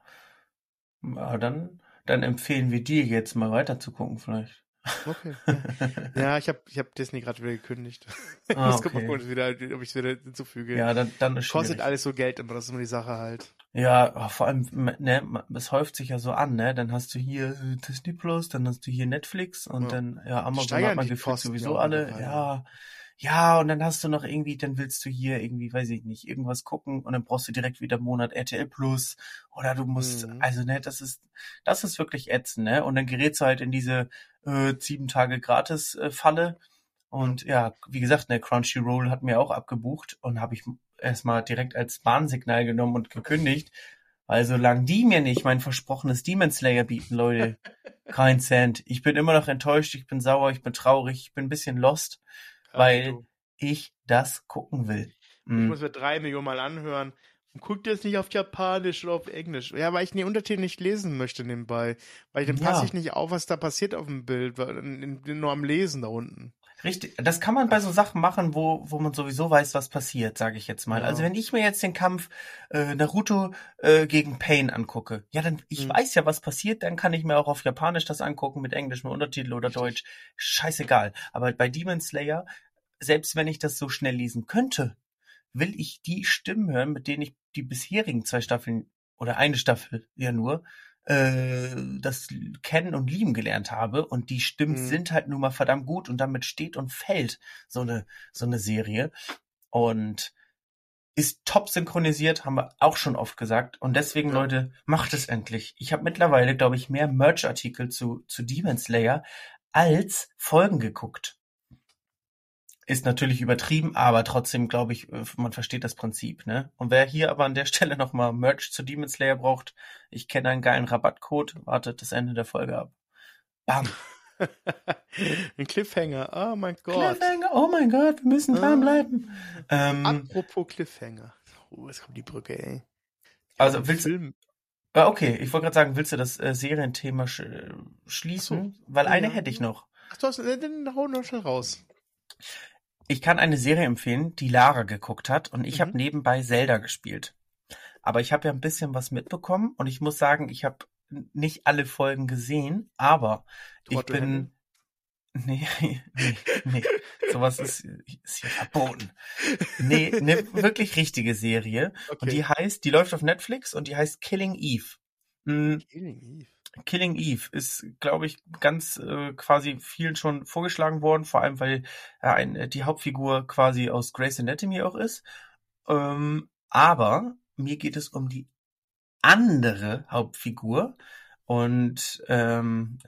Aber dann, dann empfehlen wir dir jetzt mal weiter zu gucken, vielleicht. Okay. Ja, ich habe ich hab Disney gerade wieder gekündigt. Ich Ah, okay. gucken, ob ich es wieder, ob ich's wieder hinzufüge. Ja, dann, dann ist Kostet schwierig. alles so Geld immer, das ist immer die Sache halt. Ja, oh, vor allem, ne, es häuft sich ja so an, ne? Dann hast du hier äh, Disney Plus, dann hast du hier Netflix und Ja. dann, ja, Amazon hat man die Kosten sowieso alle, ja. Ja, und dann hast du noch irgendwie, dann willst du hier irgendwie, weiß ich nicht, irgendwas gucken und dann brauchst du direkt wieder einen Monat RTL Plus oder du musst, Mhm. also ne, das ist, das ist wirklich ätzend, ne? Und dann gerätst du halt in diese äh, sieben Tage gratis äh, und ja, wie gesagt, ne, Crunchyroll hat mir auch abgebucht und habe ich erstmal direkt als Warnsignal genommen und gekündigt, weil solange die mir nicht mein versprochenes Demon Slayer bieten, Leute, kein Cent. Ich bin immer noch enttäuscht, ich bin sauer, ich bin traurig, ich bin ein bisschen lost, weil du. ich das gucken will. Ich Mm. muss mir drei Millionen Mal anhören. Guckt es nicht auf Japanisch oder auf Englisch? Ja, weil ich den Untertitel nicht lesen möchte nebenbei. Weil dann passe Ja. ich nicht auf, was da passiert auf dem Bild. weil- Nur am Lesen da unten. Richtig, das kann man bei so Sachen machen, wo, wo man sowieso weiß, was passiert, sage ich jetzt mal. Ja. Also wenn ich mir jetzt den Kampf äh, Naruto äh, gegen Pain angucke, ja, dann ich Mhm. weiß ja, was passiert, dann kann ich mir auch auf Japanisch das angucken mit englischem Untertitel oder Richtig. Deutsch. Scheißegal. Aber bei Demon Slayer, selbst wenn ich das so schnell lesen könnte, will ich die Stimmen hören, mit denen ich die bisherigen zwei Staffeln oder eine Staffel ja nur äh, das kennen und lieben gelernt habe und die Stimmen Mhm. sind halt nun mal verdammt gut und damit steht und fällt so eine so eine Serie und ist top synchronisiert, haben wir auch schon oft gesagt und deswegen Ja. Leute, macht es endlich. Ich habe mittlerweile, glaube ich, mehr Merch-Artikel zu zu Demon Slayer als Folgen geguckt. Ist natürlich übertrieben, aber trotzdem glaube ich, äh, man versteht das Prinzip, ne? Und wer hier aber an der Stelle nochmal Merch zu Demon Slayer braucht, ich kenne einen geilen Rabattcode, wartet das Ende der Folge ab. Bam. Ein Cliffhanger. Oh mein Gott. Cliffhanger, oh mein Gott, wir müssen Ah. dranbleiben. Ähm, Apropos Cliffhanger. Oh, jetzt kommt die Brücke, ey. Also, willst- Film. äh, okay, ich wollte gerade sagen, willst du das äh, Serienthema sch äh, schließen? Weil Ja. eine hätte ich noch. Ach, du hast, äh, dann hau noch schnell raus. Ich kann eine Serie empfehlen, die Lara geguckt hat und ich Mhm. habe nebenbei Zelda gespielt. aber ich habe ja ein bisschen was mitbekommen und ich muss sagen, ich habe nicht alle Folgen gesehen, aber ich bin Nee, nee, nee. Sowas ist, ist hier verboten. Nee, eine wirklich richtige Serie. Okay. Und die heißt, die läuft auf Netflix und die heißt Killing Eve. Mhm. Killing Eve. Killing Eve ist, glaube ich, ganz äh, quasi vielen schon vorgeschlagen worden, vor allem weil äh, ein, die Hauptfigur quasi aus Grey's Anatomy auch ist. Ähm, aber mir geht es um die andere Hauptfigur und ähm,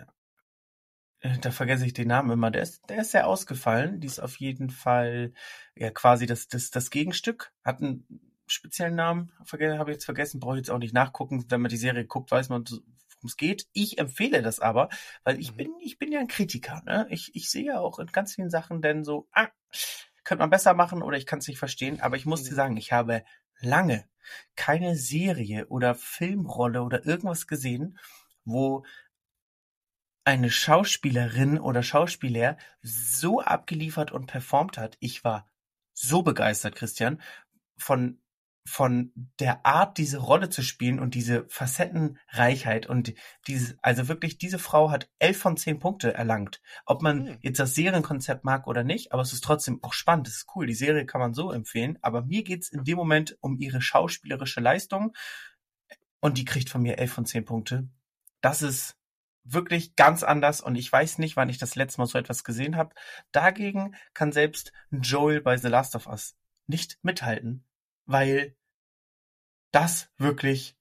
äh, da vergesse ich den Namen immer. Der ist, der ist sehr ausgefallen. Die ist auf jeden Fall ja quasi das, das, das Gegenstück. Hat einen speziellen Namen. Habe ich jetzt vergessen. Brauche ich jetzt auch nicht nachgucken. Wenn man die Serie guckt, weiß man, worum es geht. Ich empfehle das aber, weil ich mhm. bin, ich bin ja ein Kritiker. Ne? Ich, ich sehe ja auch in ganz vielen Sachen denn so, ah, könnte man besser machen oder ich kann es nicht verstehen. Aber ich muss mhm. dir sagen, ich habe lange keine Serie oder Filmrolle oder irgendwas gesehen, wo eine Schauspielerin oder Schauspieler so abgeliefert und performt hat. Ich war so begeistert, Christian, von von der Art, diese Rolle zu spielen und diese Facettenreichheit und dieses, also wirklich, diese Frau hat elf von zehn Punkte erlangt. Ob man mhm. jetzt das Serienkonzept mag oder nicht, aber es ist trotzdem auch spannend, es ist cool. Die Serie kann man so empfehlen, aber mir geht's in dem Moment um ihre schauspielerische Leistung und die kriegt von mir elf von zehn Punkte. Das ist wirklich ganz anders und ich weiß nicht, wann ich das letzte Mal so etwas gesehen habe. Dagegen kann selbst Joel bei The Last of Us nicht mithalten, weil das wirklich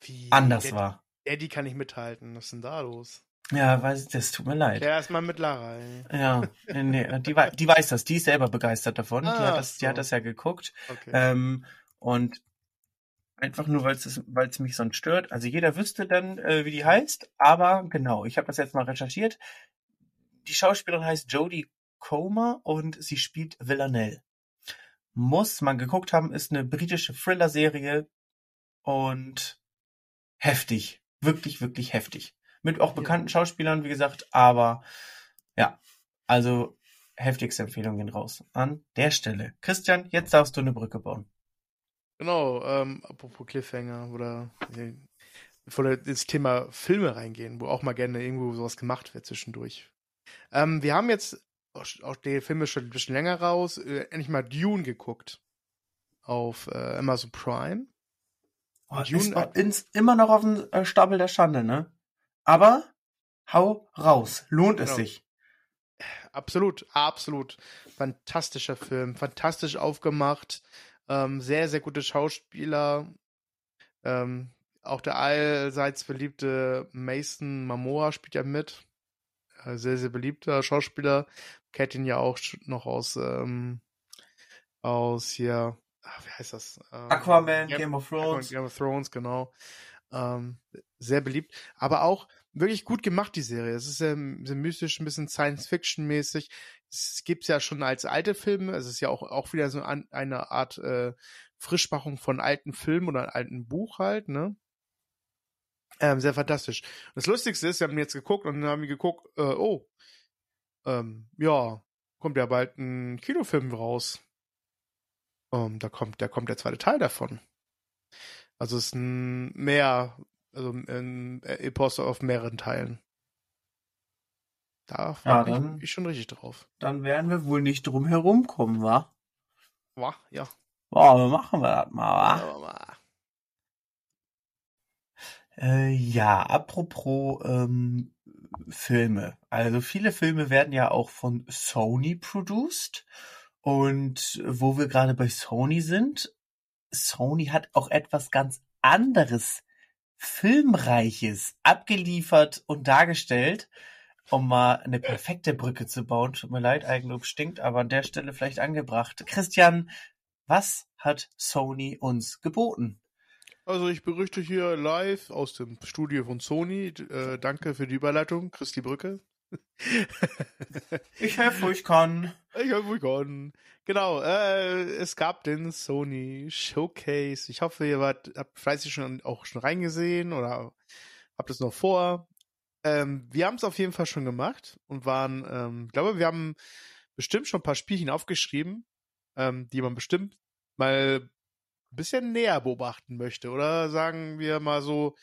Wie, anders Eddie, war. Eddie kann nicht mithalten. Was ist denn da los? Ja, weiß, das tut mir leid. Ja, erstmal mit Lara. Ey. Ja, nee, die, die weiß das, die ist selber begeistert davon. Ah, die, hat das, so. die hat das ja geguckt. Okay. Ähm, und Einfach nur, weil es weil es mich sonst stört. Also jeder wüsste dann, äh, wie die heißt, aber genau, ich habe das jetzt mal recherchiert. Die Schauspielerin heißt Jodie Comer und sie spielt Villanelle. Muss man geguckt haben, ist eine britische Thriller-Serie und heftig. Wirklich, wirklich heftig. Mit auch bekannten ja. Schauspielern, wie gesagt, aber ja, also heftigste Empfehlungen raus an der Stelle. Christian, jetzt darfst du eine Brücke bauen. Genau, ähm, apropos Cliffhanger oder äh, ins Thema Filme reingehen, wo auch mal gerne irgendwo sowas gemacht wird zwischendurch. Ähm, wir haben jetzt auch die Filme schon ein bisschen länger raus, äh, endlich mal Dune geguckt auf äh, Amazon Prime. Oh, Dune ist immer noch auf dem äh, Stapel der Schande, ne? Aber hau raus, lohnt genau. es sich. Absolut, absolut. Fantastischer Film, fantastisch aufgemacht. Ähm, sehr, sehr gute Schauspieler. Ähm, auch der allseits beliebte Mason Momoa spielt ja mit. Äh, sehr, sehr beliebter Schauspieler. Kennt ihn ja auch noch aus, ähm, aus hier, ach, wie heißt das? Ähm, Aquaman, Game, Game, of Thrones. Game of Thrones, genau. Ähm, sehr beliebt. Aber auch wirklich gut gemacht, die Serie. Es ist sehr, sehr mystisch, ein bisschen Science-Fiction-mäßig es gibt's ja schon als alte Filme, es ist ja auch, auch wieder so eine Art äh, Frischmachung von alten Filmen oder einem alten Buch halt, ne? Ähm, sehr fantastisch. Und das Lustigste ist, wir haben jetzt geguckt und dann haben wir geguckt, äh, oh, ähm, ja, kommt ja bald ein Kinofilm raus. Ähm, da kommt, da kommt der zweite Teil davon. Also es ist ein mehr, also ein Epos auf mehreren Teilen. Da ja, dann, ich, ich schon richtig drauf. Dann werden wir wohl nicht drum herum kommen, wa? Wa, ja. Boah, machen wir das mal, wa? Ja, mal. Äh, ja, apropos ähm, Filme. Also viele Filme werden ja auch von Sony produced. Und wo wir gerade bei Sony sind, Sony hat auch etwas ganz anderes, Filmreiches abgeliefert und dargestellt um mal eine perfekte Brücke zu bauen. Tut mir leid, Eigenlob stinkt, aber an der Stelle vielleicht angebracht. Christian, was hat Sony uns geboten? Also ich berichte hier live aus dem Studio von Sony. Äh, danke für die Überleitung, Christi Brücke. ich helfe, wo ich kann. Ich helfe, wo ich kann. Genau, äh, es gab den Sony Showcase. Ich hoffe, ihr wart, habt fleißig schon auch schon reingesehen oder habt es noch vor. Ähm, wir haben es auf jeden Fall schon gemacht und waren, ähm, ich glaube, wir haben bestimmt schon ein paar Spielchen aufgeschrieben, ähm, die man bestimmt mal ein bisschen näher beobachten möchte. Oder sagen wir mal so,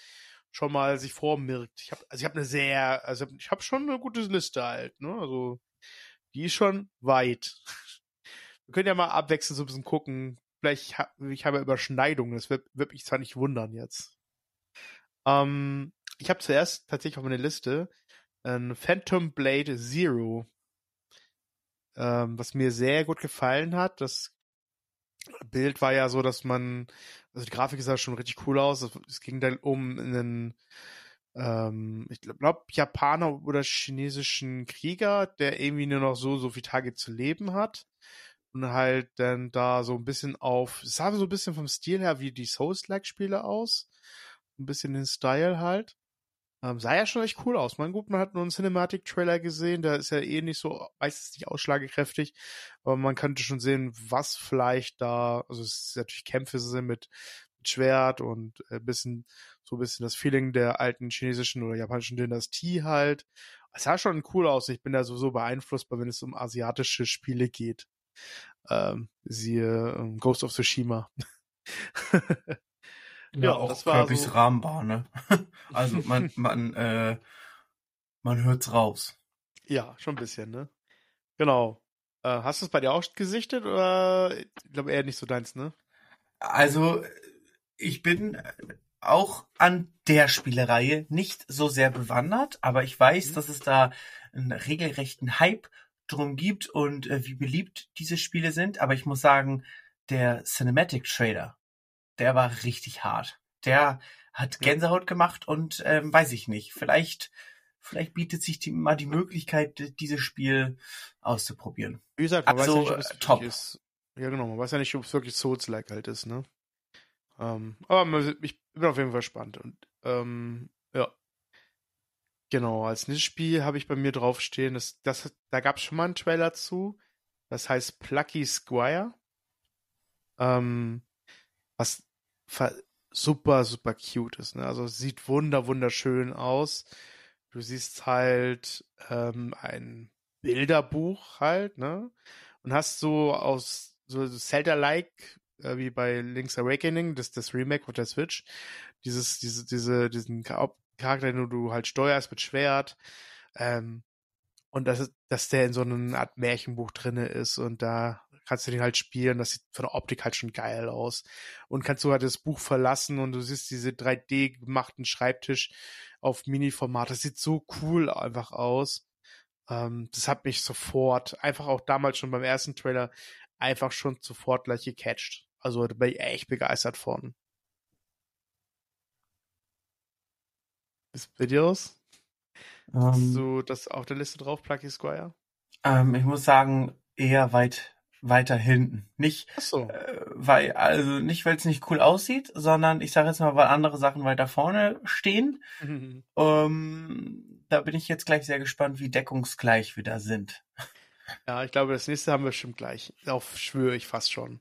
schon mal sich vormirkt. Ich habe also ich habe eine sehr, also ich habe schon eine gute Liste halt, ne? Also die ist schon weit. Wir können ja mal abwechselnd so ein bisschen gucken. Vielleicht ha ich habe ja Überschneidungen, das wird, wird mich zwar nicht wundern jetzt. Ähm, ich habe zuerst tatsächlich auf meiner Liste ein Phantom Blade Zero, ähm, was mir sehr gut gefallen hat. Das Bild war ja so, dass man, also die Grafik sah schon richtig cool aus. Es ging dann um einen, ähm, ich glaube, Japaner oder chinesischen Krieger, der irgendwie nur noch so, so viele Tage zu leben hat. Und halt dann da so ein bisschen auf, es sah so ein bisschen vom Stil her wie die Souls-like-Spiele aus. Ein bisschen den Style halt. Ähm, sah ja schon echt cool aus. Man gut, man hat nur einen Cinematic-Trailer gesehen, der ist ja eh nicht so, meistens nicht ausschlagekräftig, aber man könnte schon sehen, was vielleicht da, also es ist natürlich Kämpfe sind mit, mit Schwert und ein äh, bisschen, so ein bisschen das Feeling der alten chinesischen oder japanischen Dynastie halt. Es sah schon cool aus. Ich bin da sowieso beeinflussbar, wenn es um asiatische Spiele geht. Ähm, siehe ähm, Ghost of Tsushima. Ja, auch das war Kirby's so... Rahmenbahn, ne? also man, man, äh, man hört's raus. Ja, schon ein bisschen, ne? Genau. Äh, hast du es bei dir auch gesichtet oder ich glaube eher nicht so deins, ne? Also ich bin auch an der Spielereihe nicht so sehr bewandert, aber ich weiß, mhm. dass es da einen regelrechten Hype drum gibt und äh, wie beliebt diese Spiele sind. Aber ich muss sagen, der Cinematic Trailer, der war richtig hart. Der hat Gänsehaut gemacht und ähm, weiß ich nicht. Vielleicht, vielleicht bietet sich die, mal die Möglichkeit, dieses Spiel auszuprobieren. Wie gesagt, man also, weiß ja nicht, ob es top. ist. Ja, genau, man weiß ja nicht, ob es wirklich Souls-like halt ist, ne? Ähm, aber ich bin auf jeden Fall spannend und ähm, ja. Genau, als nächstes Spiel habe ich bei mir draufstehen, das, das, da gab es schon mal einen Trailer zu. Das heißt Plucky Squire. Ähm, was super, super cute ist. Ne? Also sieht wunder, wunderschön aus. Du siehst halt ähm, ein Bilderbuch halt, ne? Und hast so aus so Zelda-like, äh, wie bei Link's Awakening, das, das Remake auf der Switch, dieses, diese, diese, diesen Charakter, den du halt steuerst mit Schwert, ähm, und dass, dass der in so einer Art Märchenbuch drinne ist und da kannst du den halt spielen. Das sieht von der Optik halt schon geil aus. Und kannst du halt das Buch verlassen und du siehst diese 3D gemachten Schreibtisch auf Mini-Format. Das sieht so cool einfach aus. Ähm, das hat mich sofort, einfach auch damals schon beim ersten Trailer, einfach schon sofort gleich gecatcht. Also da bin ich echt begeistert von. Ist bei dir aus? Um, Hast ähm. du das auf der Liste drauf, Plucky Squire? Ähm, ich muss sagen, eher weit weiter hinten. Nicht, Ach so. äh, weil, also nicht, weil es nicht cool aussieht, sondern ich sage jetzt mal, weil andere Sachen weiter vorne stehen. Mhm. Ähm, da bin ich jetzt gleich sehr gespannt, wie deckungsgleich wir da sind. Ja, ich glaube, das nächste haben wir bestimmt gleich. Darauf schwöre ich fast schon.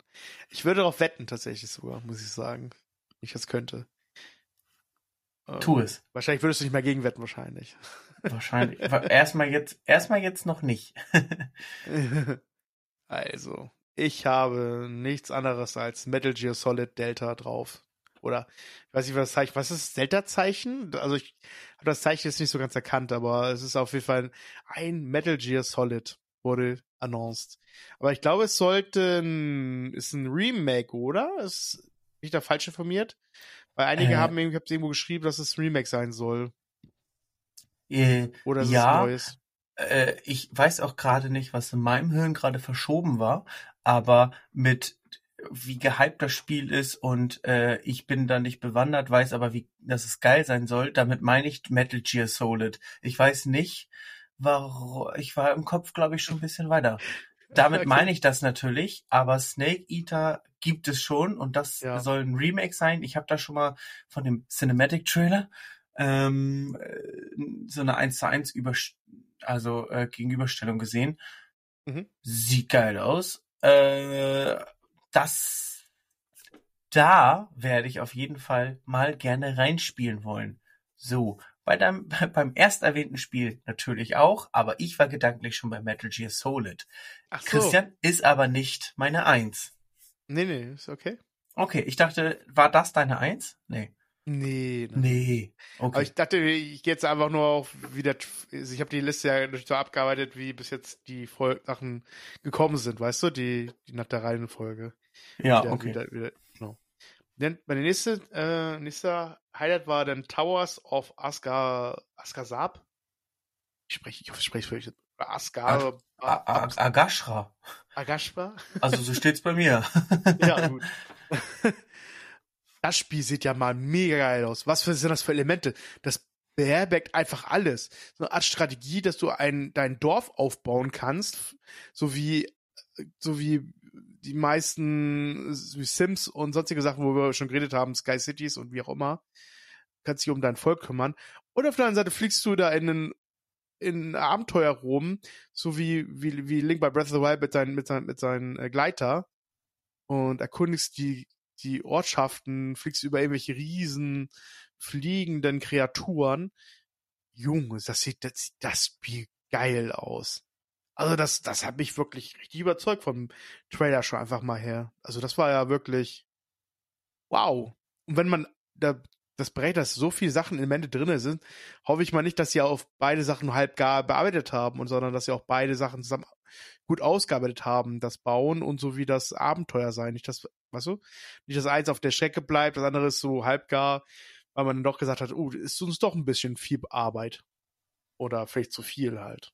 Ich würde darauf wetten, tatsächlich sogar, muss ich sagen. Ich das könnte. Ähm, tu es. Wahrscheinlich würdest du nicht mehr gegenwetten, wahrscheinlich. Wahrscheinlich. erstmal jetzt, erstmal jetzt noch nicht. Also, ich habe nichts anderes als Metal Gear Solid Delta drauf. Oder, ich weiß nicht, was das Zeichen, was ist das Delta-Zeichen? Also, ich habe das Zeichen jetzt nicht so ganz erkannt, aber es ist auf jeden Fall ein Metal Gear Solid wurde announced. Aber ich glaube, es sollte ein, ist ein Remake, oder? Ist nicht da falsch informiert? Weil einige äh, haben, ich habe irgendwo geschrieben, dass es ein Remake sein soll. Äh, oder ist ja, es Neues? Äh, ich weiß auch gerade nicht, was in meinem Hirn gerade verschoben war, aber mit wie gehypt das Spiel ist und äh, ich bin da nicht bewandert, weiß aber, wie dass es geil sein soll. Damit meine ich Metal Gear Solid. Ich weiß nicht, warum. Ich war im Kopf, glaube ich, schon ein bisschen weiter. Damit okay. meine ich das natürlich, aber Snake Eater gibt es schon und das ja. soll ein Remake sein. Ich habe da schon mal von dem Cinematic Trailer ähm, äh, so eine 1 zu 1 über also äh, Gegenüberstellung gesehen. Mhm. Sieht geil aus. Äh, das da werde ich auf jeden Fall mal gerne reinspielen wollen. So, bei deinem, beim erst erwähnten Spiel natürlich auch, aber ich war gedanklich schon bei Metal Gear Solid. Ach so. Christian ist aber nicht meine Eins. Nee, nee, ist okay. Okay, ich dachte, war das deine Eins? Nee. Nee. nein. Nee. Aber Okay. ich dachte, ich gehe jetzt einfach nur auf, wie der, also ich habe die Liste ja nicht so abgearbeitet, wie bis jetzt die Fol Sachen gekommen sind, weißt du, die, die nach der Reihenfolge. Ja, wieder, okay. Wieder, wieder, genau. Dann, meine nächste, äh, nächster Highlight war dann Towers of Asgar, Asgarsab. Ich spreche, ich hoffe, ich spreche richtig. Asgar, A- A- Agashra. Agashba? Also so steht's bei mir. Ja, gut. Das Spiel sieht ja mal mega geil aus. Was für, sind das für Elemente? Das beherbergt einfach alles. So eine Art Strategie, dass du ein, dein Dorf aufbauen kannst, so wie, so wie die meisten wie Sims und sonstige Sachen, wo wir schon geredet haben, Sky Cities und wie auch immer. Kannst dich um dein Volk kümmern. Und auf der anderen Seite fliegst du da in ein, in Abenteuer rum, so wie, wie, wie Link bei Breath of the Wild mit seinen, mit seinen, mit seinen äh, Gleiter und erkundigst die, die Ortschaften, fliegst über irgendwelche riesen fliegenden Kreaturen. Junge, das sieht das, das Spiel geil aus. Also das, das hat mich wirklich richtig überzeugt vom Trailer schon einfach mal her. Also das war ja wirklich wow. Und wenn man da das berät, dass so viele Sachen Elemente drinne sind, hoffe ich mal nicht, dass sie auf beide Sachen halb gar bearbeitet haben und sondern dass sie auch beide Sachen zusammen gut ausgearbeitet haben, das Bauen und so wie das Abenteuer sein. Nicht das, weißt du, nicht das eins auf der Strecke bleibt, das andere ist so halb gar, weil man dann doch gesagt hat, oh, ist uns doch ein bisschen viel Arbeit. Oder vielleicht zu viel halt.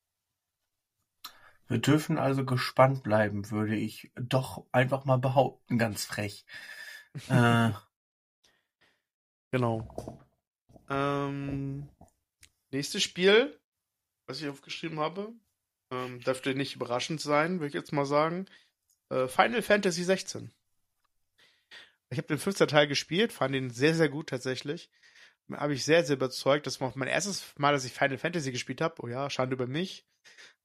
Wir dürfen also gespannt bleiben, würde ich doch einfach mal behaupten, ganz frech. äh, Genau. Ähm, nächstes Spiel, was ich aufgeschrieben habe, ähm, dürfte nicht überraschend sein, würde ich jetzt mal sagen. Äh, Final Fantasy 16. Ich habe den 15. Teil gespielt, fand ihn sehr, sehr gut tatsächlich. Habe ich sehr, sehr überzeugt. Das war mein erstes Mal, dass ich Final Fantasy gespielt habe. Oh ja, Schande über mich.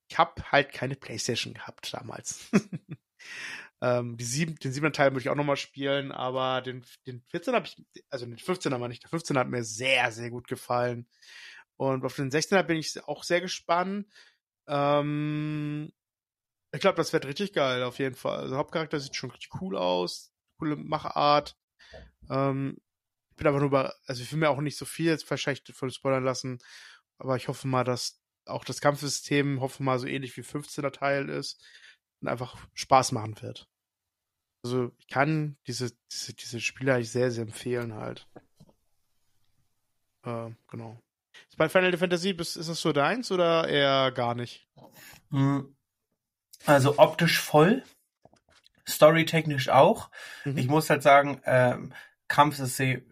Ich habe halt keine Playstation gehabt damals. ähm, die sieben, den siebten Teil würde ich auch nochmal spielen, aber den, den 14 habe ich, also den 15 aber nicht. Der 15 hat mir sehr, sehr gut gefallen. Und auf den 16er bin ich auch sehr gespannt. Ähm, ich glaube, das wird richtig geil, auf jeden Fall. Also, der Hauptcharakter sieht schon richtig cool aus. Coole Machart. Ähm, ich bin aber nur über, also ich will mir auch nicht so viel jetzt wahrscheinlich von spoilern lassen, aber ich hoffe mal, dass auch das Kampfsystem, hoffe mal, so ähnlich wie 15er Teil ist und einfach Spaß machen wird. Also ich kann diese, diese, diese Spiele eigentlich sehr, sehr empfehlen halt. Äh, genau. Ist bei Final Fantasy, ist, ist das so deins oder eher gar nicht? mh, also optisch voll, storytechnisch auch. Mhm. Ich muss halt sagen, ähm, Kampfsystem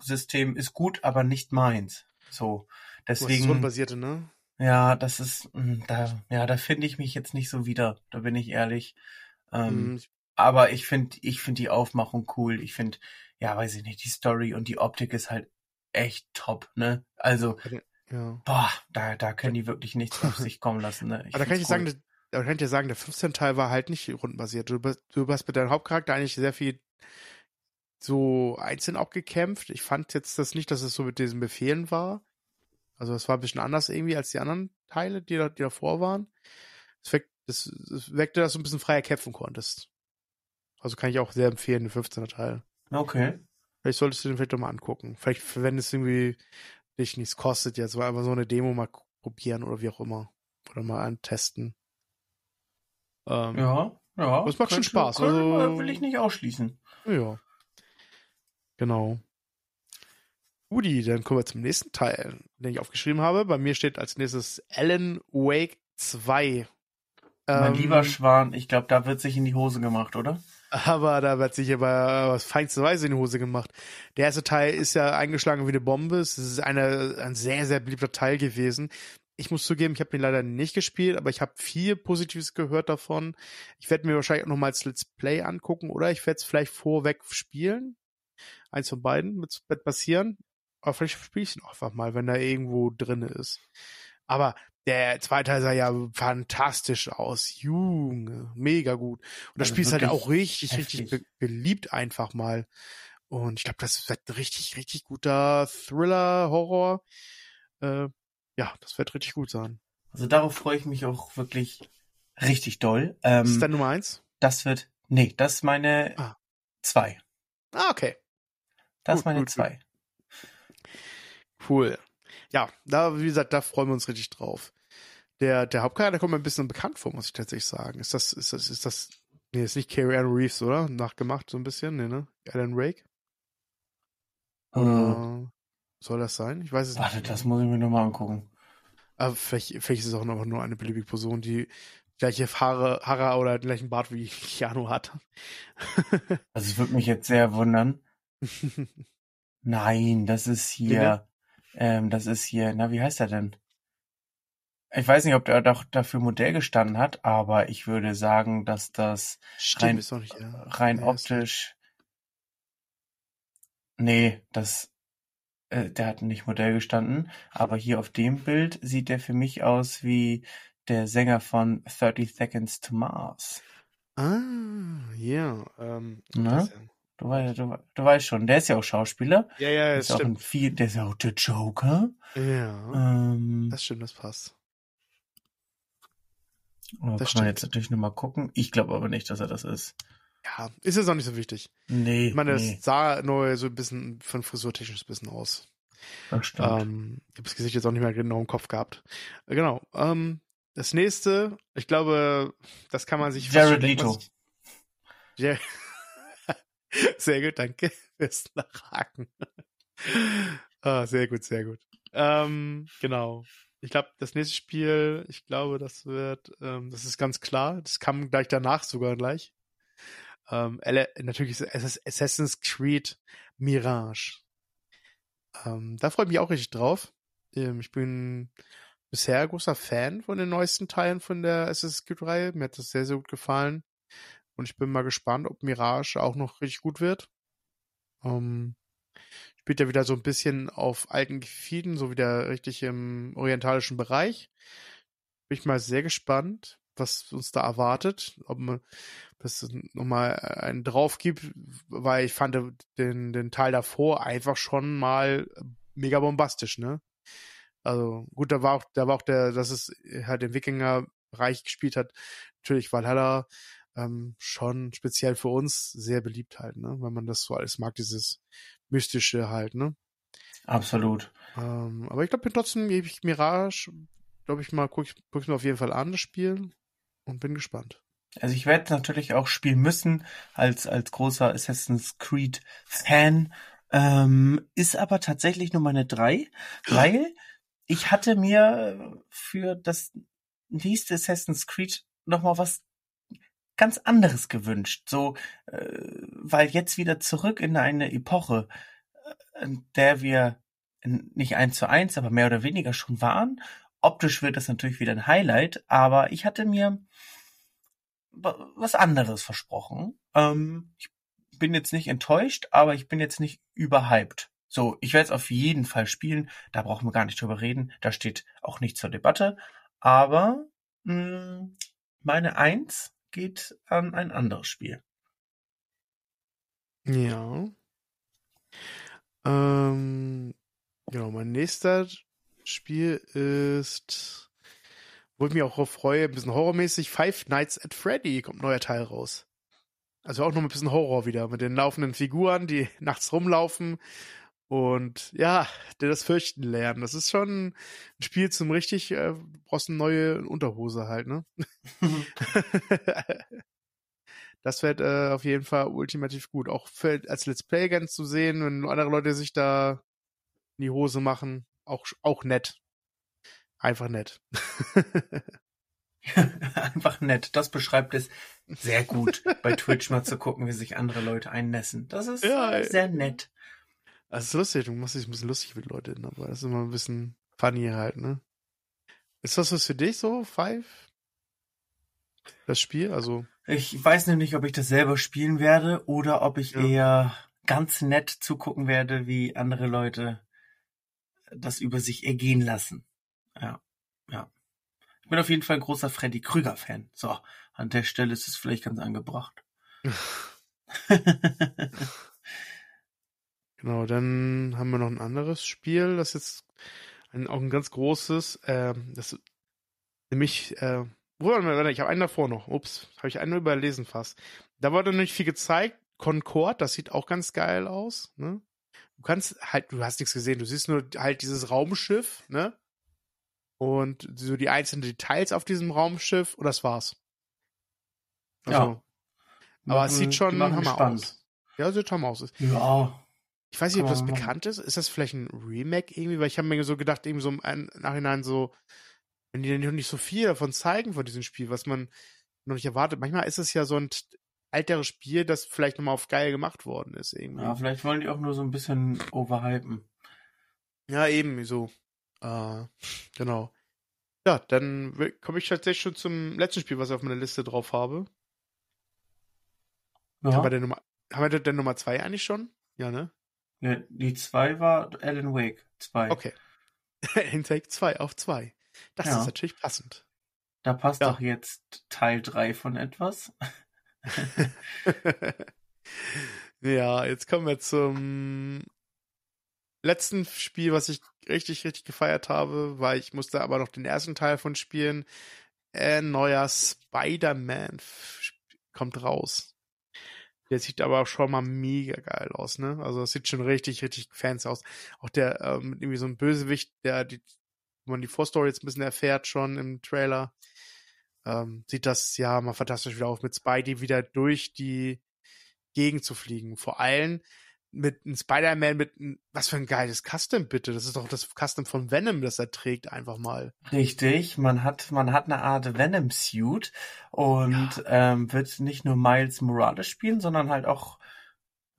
System ist gut, aber nicht meins. So, deswegen. rundenbasierte, ne? Ja, das ist, mh, da, ja, da finde ich mich jetzt nicht so wieder, da bin ich ehrlich. Ähm, Mhm. aber ich finde, ich finde die Aufmachung cool. Ich finde, ja, weiß ich nicht, die Story und die Optik ist halt echt top, ne? Also, Ja. boah, da, da können die wirklich nichts auf sich kommen lassen, ne? Aber da kann ich find's sagen, cool. der- da kann ich dir sagen, der 15 Teil war halt nicht rundenbasiert. Du, bist- du hast mit deinem Hauptcharakter eigentlich sehr viel so einzeln auch gekämpft. Ich fand jetzt das nicht, dass es so mit diesen Befehlen war. Also es war ein bisschen anders irgendwie als die anderen Teile, die, da, die davor waren. Es wirkt, das, es wirkte, dass du ein bisschen freier kämpfen konntest. Also kann ich auch sehr empfehlen, den 15er Teil. Okay. Vielleicht solltest du den vielleicht doch mal angucken. Vielleicht, wenn es irgendwie dich nichts kostet, jetzt mal einfach so eine Demo mal probieren oder wie auch immer. Oder mal antesten. Ähm, Ja, ja. Das macht schon Spaß, könnte- also- will ich nicht ausschließen. Ja. Genau. Udi, dann kommen wir zum nächsten Teil, den ich aufgeschrieben habe. Bei mir steht als nächstes Alan Wake 2. Mein Ähm, lieber Schwan, ich glaube, da wird sich in die Hose gemacht, oder? Aber da wird sich aber was feinste Weise in die Hose gemacht. Der erste Teil ist ja eingeschlagen wie eine Bombe. Es ist eine, ein sehr, sehr beliebter Teil gewesen. Ich muss zugeben, ich habe ihn leider nicht gespielt, aber ich habe viel Positives gehört davon. Ich werde mir wahrscheinlich auch noch mal als Let's Play angucken oder ich werde es vielleicht vorweg spielen. Eins von beiden wird passieren. Aber vielleicht spiele ich ihn auch einfach mal, wenn er irgendwo drinne ist. Aber der zweite Teil sah ja fantastisch aus. Junge, mega gut. Und das Also Spiel ist halt auch richtig, richtig heftig. be beliebt einfach mal. Und ich glaube, das wird ein richtig, richtig guter Thriller, Horror. Äh, ja, das wird richtig gut sein. Also darauf freue ich mich auch wirklich richtig doll. Das Ähm, ist dein Nummer eins? das wird, nee, das ist meine Ah. zwei. Ah, okay. Das Gut, ist meine gut, gut. Cool. Ja, da, wie gesagt, da freuen wir uns richtig drauf. Der, der Hauptcharakter kommt mir ein bisschen bekannt vor, muss ich tatsächlich sagen. Ist das, ist das, ist das, nee, ist nicht Carrie Ann Reeves, oder? Nachgemacht so ein bisschen, nee, ne? Alan Wake? Oder soll das sein? Ich weiß es Hm. Warte, nicht. das muss ich mir nochmal angucken. Aber vielleicht, vielleicht ist es auch einfach nur eine beliebige Person, die gleiche Haare, Haare oder den gleichen Bart wie Keanu hat. Also es würde mich jetzt sehr wundern. Nein, das ist hier, ähm, das ist hier, na, wie heißt er denn? Ich weiß nicht, ob der doch dafür Modell gestanden hat, aber ich würde sagen, dass das Stimmt, Rein- nicht er. rein ist optisch. Nee, das, äh, der hat nicht Modell gestanden, aber hier auf dem Bild sieht der für mich aus wie der Sänger von 30 Seconds to Mars. Ah, ja. Ähm, Na? Du, wei- du, du weißt schon, der ist ja auch Schauspieler. ja, ja, ist das auch in stimmt. viel, der ist ja auch der Joker. Ja, Ähm, das stimmt, das passt. oh, das kann man jetzt stimmt. natürlich nochmal gucken. Ich glaube aber nicht, dass er das ist. Ja, ist jetzt auch nicht so wichtig. Nee, Ich meine, nee, das sah neu so ein bisschen von frisurtechnisch ein bisschen aus. das stimmt. Ähm, ich habe das Gesicht jetzt auch nicht mehr genau im Kopf gehabt. Äh, genau. Ähm, das nächste, ich glaube, das kann man sich Jared Leto. Ja. sehr gut, danke fürs Nachhaken. ah, sehr gut, sehr gut. Ähm, genau. Ich glaube, das nächste Spiel, ich glaube, das wird, ähm, das ist ganz klar. Das kam gleich danach sogar gleich. Ähm, natürlich ist es Assassin's Creed Mirage. Ähm, da freue ich mich auch richtig drauf. Ähm, ich bin bisher großer Fan von den neuesten Teilen von der Assassin's Creed-Reihe. Mir hat das sehr, sehr gut gefallen. Und ich bin mal gespannt, ob Mirage auch noch richtig gut wird. Ähm, spielt ja wieder so ein bisschen auf alten Gefieden, so wieder richtig im orientalischen Bereich. Bin ich mal sehr gespannt, was uns da erwartet. Ob man das nochmal einen drauf gibt, weil ich fand den, den Teil davor einfach schon mal mega bombastisch, ne? Also gut, da war auch, da war auch der, dass es halt im Wikinger-Bereich gespielt hat, natürlich Valhalla ähm, schon speziell für uns sehr beliebt halt, ne? Weil man das so alles mag, dieses Mystische halt, ne? Absolut. Ähm, aber ich glaube trotzdem gebe ich Mirage, glaube ich mal, gucke ich, guck ich mir auf jeden Fall an, das Spiel und bin gespannt. Also ich werde natürlich auch spielen müssen als als großer Assassin's Creed Fan. Ähm, ist aber tatsächlich nur meine drei, weil ich hatte mir für das nächste Assassin's Creed noch mal was ganz anderes gewünscht. So, äh, weil jetzt wieder zurück in eine Epoche, äh, in der wir nicht eins zu eins, aber mehr oder weniger schon waren. Optisch wird das natürlich wieder ein Highlight, aber ich hatte mir wa- was anderes versprochen. Ähm, ich bin jetzt nicht enttäuscht, aber ich bin jetzt nicht überhyped. So, ich werde es auf jeden Fall spielen. Da brauchen wir gar nicht drüber reden. Da steht auch nicht zur Debatte. Aber mh, meine Eins geht an ein anderes Spiel. Ja. Ähm, genau, mein nächster Spiel ist, wo ich mich auch freue, ein bisschen horrormäßig, Five Nights at Freddy kommt ein neuer Teil raus. Also auch noch ein bisschen Horror wieder, mit den laufenden Figuren, die nachts rumlaufen und ja, die das Fürchten lernen. Das ist schon ein Spiel zum richtig, äh, du brauchst eine neue Unterhose halt, ne? das wird äh, auf jeden Fall ultimativ gut. Auch für, als Let's Play ganz zu sehen, wenn andere Leute sich da in die Hose machen, auch, auch nett. Einfach nett. Einfach nett. Das beschreibt es sehr gut, bei Twitch mal zu gucken, wie sich andere Leute einnässen. Das ist Ja, sehr nett. Das ist lustig, du machst dich ein bisschen lustig mit Leuten, aber das ist immer ein bisschen funny halt, ne? Ist das was für dich so, Five? Das Spiel? Also, Ich weiß nicht, ob ich das selber spielen werde oder ob ich Ja. eher ganz nett zugucken werde, wie andere Leute das über sich ergehen lassen. Ja, ja. Ich bin auf jeden Fall ein großer Freddy Krüger-Fan. So, an der Stelle ist es vielleicht ganz angebracht. genau, dann haben wir noch ein anderes Spiel, das jetzt ein, auch ein ganz großes, ähm, das nämlich, äh, ich habe einen davor noch. Ups, habe ich einen überlesen fast. Da wurde nicht viel gezeigt, Concorde, das sieht auch ganz geil aus, ne? Du kannst halt, du hast nichts gesehen, du siehst nur halt dieses Raumschiff, ne? Und so die einzelnen Details auf diesem Raumschiff und das war's. Also, Ja. aber es sieht schon Hammer gespannt. aus. Ja, sieht Hammer aus. Ja. Ich weiß nicht, ob das machen. bekannt ist. Ist das vielleicht ein Remake irgendwie? Weil ich habe mir so gedacht, irgendwie so im Ein- Nachhinein so, wenn die noch nicht so viel davon zeigen von diesem Spiel, was man noch nicht erwartet. Manchmal ist es ja so ein älteres Spiel, das vielleicht nochmal auf geil gemacht worden ist irgendwie. ja, vielleicht wollen die auch nur so ein bisschen overhypen. Ja, eben so. Äh, genau. Ja, dann komme ich tatsächlich schon zum letzten Spiel, was ich auf meiner Liste drauf habe. Ja. Haben wir denn Nummer, haben wir denn Nummer zwei eigentlich schon? Ja, ne? Ja, die zwei war Alan Wake 2. Okay. Intake 2 auf 2. Das Ja. ist natürlich passend. Da passt Ja. doch jetzt Teil 3 von etwas. ja, jetzt kommen wir zum letzten Spiel, was ich richtig, richtig gefeiert habe, weil ich musste aber noch den ersten Teil von spielen. Ein neuer Spider-Man kommt raus. Der sieht aber auch schon mal mega geil aus, ne? Also es sieht schon richtig, richtig fancy aus. Auch der ähm, irgendwie so ein Bösewicht, der die, wo man die Vorstory jetzt ein bisschen erfährt schon im Trailer, ähm, sieht das ja mal fantastisch wieder auf, mit Spidey wieder durch die Gegend zu fliegen. Vor allem mit einem Spider-Man mit einem, was für ein geiles Custom bitte. Das ist doch das Custom von Venom, das er trägt einfach mal. Richtig, man hat, man hat eine Art Venom-Suit und ähm, wird nicht nur Miles Morales spielen, sondern halt auch,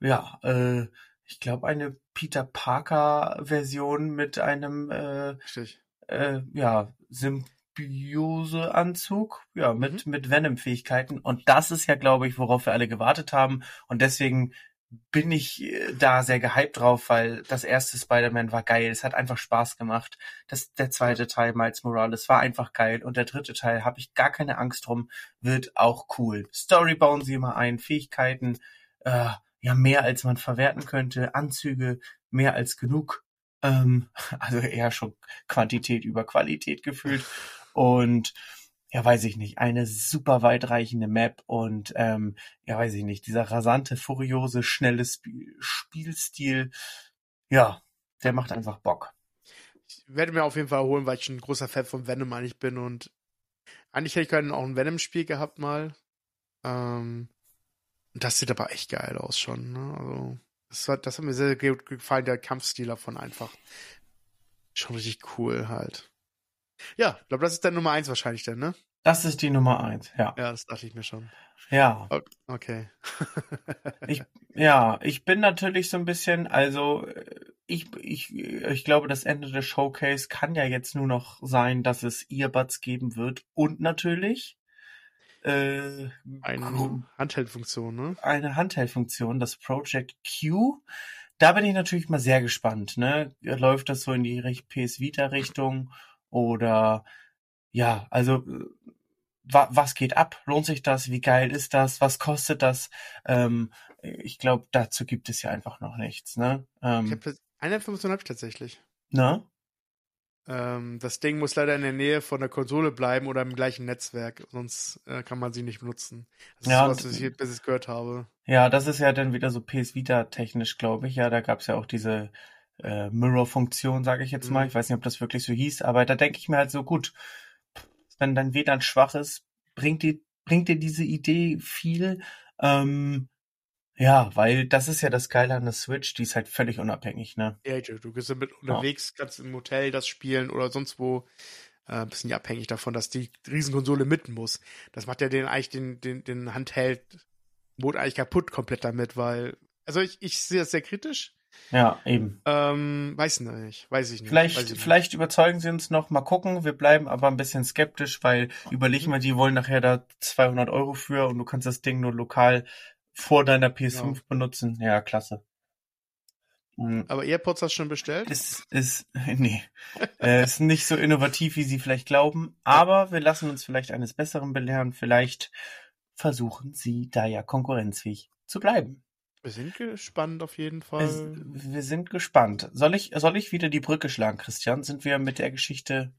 ja, äh, ich glaube, eine Peter Parker-Version mit einem, äh, Richtig. äh, ja, Symbiose-Anzug, ja, mit, mit Venom-Fähigkeiten. Und das ist ja, glaube ich, worauf wir alle gewartet haben. Und deswegen bin ich äh, da sehr gehypt drauf, weil das erste Spider-Man war geil. Es hat einfach Spaß gemacht. Das, der zweite Teil, Miles Morales, war einfach geil. Und der dritte Teil, habe ich gar keine Angst drum, wird auch cool. Story bauen sie immer ein, Fähigkeiten, äh, ja, mehr als man verwerten könnte, Anzüge, mehr als genug. Ähm, also eher schon Quantität über Qualität gefühlt. Und ja, weiß ich nicht, eine super weitreichende Map und ähm, ja, weiß ich nicht, dieser rasante, furiose, schnelle Sp Spielstil, ja, der macht einfach Bock. Ich werde mir auf jeden Fall holen, weil ich ein großer Fan von Venom eigentlich bin und eigentlich hätte ich gerne auch ein Venom-Spiel gehabt mal. Ähm, das sieht aber echt geil aus schon, ne? Also, das hat, das hat mir sehr gut gefallen, der Kampfstil davon einfach. Schon richtig cool halt. Ja, ich glaube, das ist dann Nummer eins wahrscheinlich dann, ne? Das ist die Nummer eins, ja. Ja, das dachte ich mir schon. Ja, Okay. Ich, ja, ich bin natürlich so ein bisschen, also äh, ich, ich, ich glaube, das Ende des Showcase kann ja jetzt nur noch sein, dass es Earbuds geben wird und natürlich äh, Eine Handheldfunktion, ne? eine Handheldfunktion, das Project Q. Da bin ich natürlich mal sehr gespannt. Ne? Läuft das so in die PS Vita Richtung oder ja, also äh, wa was geht ab? Lohnt sich das? Wie geil ist das? Was kostet das? Ähm, ich glaube, dazu gibt es ja einfach noch nichts. Ne? Ich Ähm, hab, das- eine Funktion habe ich tatsächlich. ne? Ähm, das Ding muss leider in der Nähe von der Konsole bleiben oder im gleichen Netzwerk, sonst äh, kann man sie nicht benutzen. Das ist Ja, so, was und- ich hier bis jetzt gehört habe. Ja, das ist ja dann wieder so PS Vita technisch, glaube ich. Ja, da gab's ja auch diese äh, Mirror-Funktion, sage ich jetzt mal. Mhm. Ich weiß nicht, ob das wirklich so hieß, aber da denke ich mir halt so, gut, wenn dein WLAN schwach ist, bringt dir, bringt dir diese Idee viel. Ähm, ja, weil das ist ja das Geile an der Switch, die ist halt völlig unabhängig, ne? Ja, du bist ja mit unterwegs, kannst im Hotel das spielen oder sonst wo. Äh, nicht abhängig davon, dass die Riesenkonsole mitten muss. Das macht ja den eigentlich den, den, den Handheld-Mode eigentlich kaputt komplett damit, weil. Also ich, ich sehe das sehr kritisch. Ja, eben. Ähm, weiß nicht, weiß ich nicht. Vielleicht, weiß ich nicht. vielleicht überzeugen sie uns noch, mal gucken. Wir bleiben aber ein bisschen skeptisch, weil überleg mal, die wollen nachher da 200 Euro für und du kannst das Ding nur lokal vor deiner PS5 Ja. benutzen. Ja, klasse. Mhm. Aber AirPods hast du schon bestellt? Ist, ist, nee, äh, ist nicht so innovativ, wie sie vielleicht glauben, aber wir lassen uns vielleicht eines Besseren belehren. Vielleicht versuchen sie da ja konkurrenzfähig zu bleiben. Wir sind gespannt auf jeden Fall. wir sind gespannt. Soll ich, soll ich wieder die Brücke schlagen, Christian? Sind wir mit der Geschichte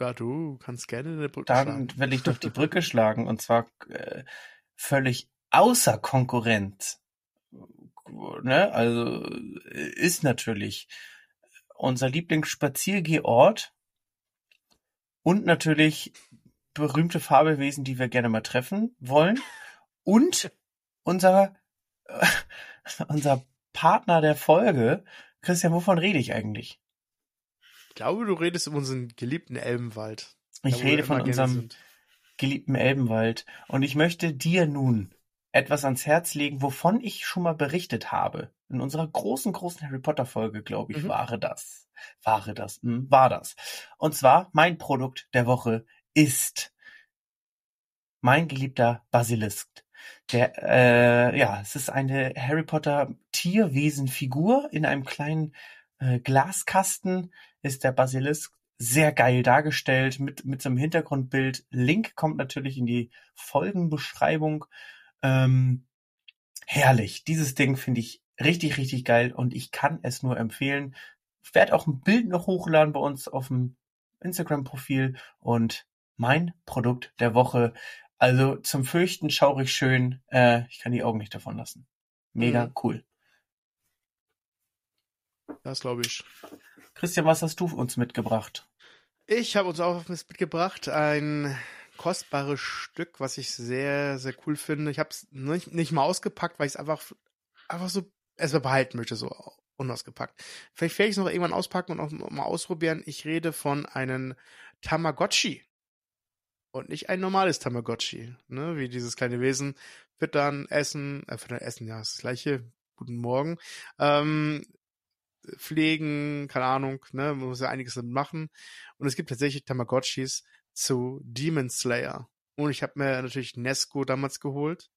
Ja, du kannst gerne eine Brücke Dann schlagen. will ich doch die Brücke schlagen und zwar äh, völlig außer Konkurrenz ne, also ist natürlich unser Lieblingsspaziergehort und natürlich berühmte Fabelwesen, die wir gerne mal treffen wollen und unser äh, unser Partner der Folge. Christian, wovon rede ich eigentlich? Ich glaube, du redest um unseren geliebten Elbenwald. Ich rede von unserem geliebten Elbenwald und ich möchte dir nun etwas ans Herz legen, wovon ich schon mal berichtet habe. In unserer großen, großen Harry Potter Folge, glaube ich, mhm. war das. War das, hm, war das. Und zwar, mein Produkt der Woche ist mein geliebter Basilisk. Der, äh, ja, es ist eine Harry Potter Tierwesenfigur in einem kleinen äh, Glaskasten ist der Basilisk sehr geil dargestellt mit mit so einem Hintergrundbild. Link kommt natürlich in die Folgenbeschreibung. Ähm, herrlich. Dieses Ding finde ich richtig, richtig geil und ich kann es nur empfehlen. Ich werde auch ein Bild noch hochladen bei uns auf dem Instagram-Profil und mein Produkt der Woche. Also zum Fürchten schaurig schön. Äh, ich kann die Augen nicht davon lassen. Mega mhm. cool. Das glaube ich. Christian, was hast du uns mitgebracht? Ich habe uns auch mitgebracht ein kostbares Stück, was ich sehr, sehr cool finde. Ich habe es nicht, nicht mal ausgepackt, weil ich es einfach, einfach so erstmal behalten möchte, so unausgepackt. Vielleicht werde ich es noch irgendwann auspacken und auch mal ausprobieren. Ich rede von einem Tamagotchi. Und nicht ein normales Tamagotchi, ne? Wie dieses kleine Wesen. Füttern, essen, äh, füttern, essen, ja, das gleiche. Guten Morgen. Ähm, pflegen, keine Ahnung, ne? Man muss ja einiges damit machen. Und es gibt tatsächlich Tamagotchis zu Demon Slayer. Und ich habe mir natürlich Nesco damals geholt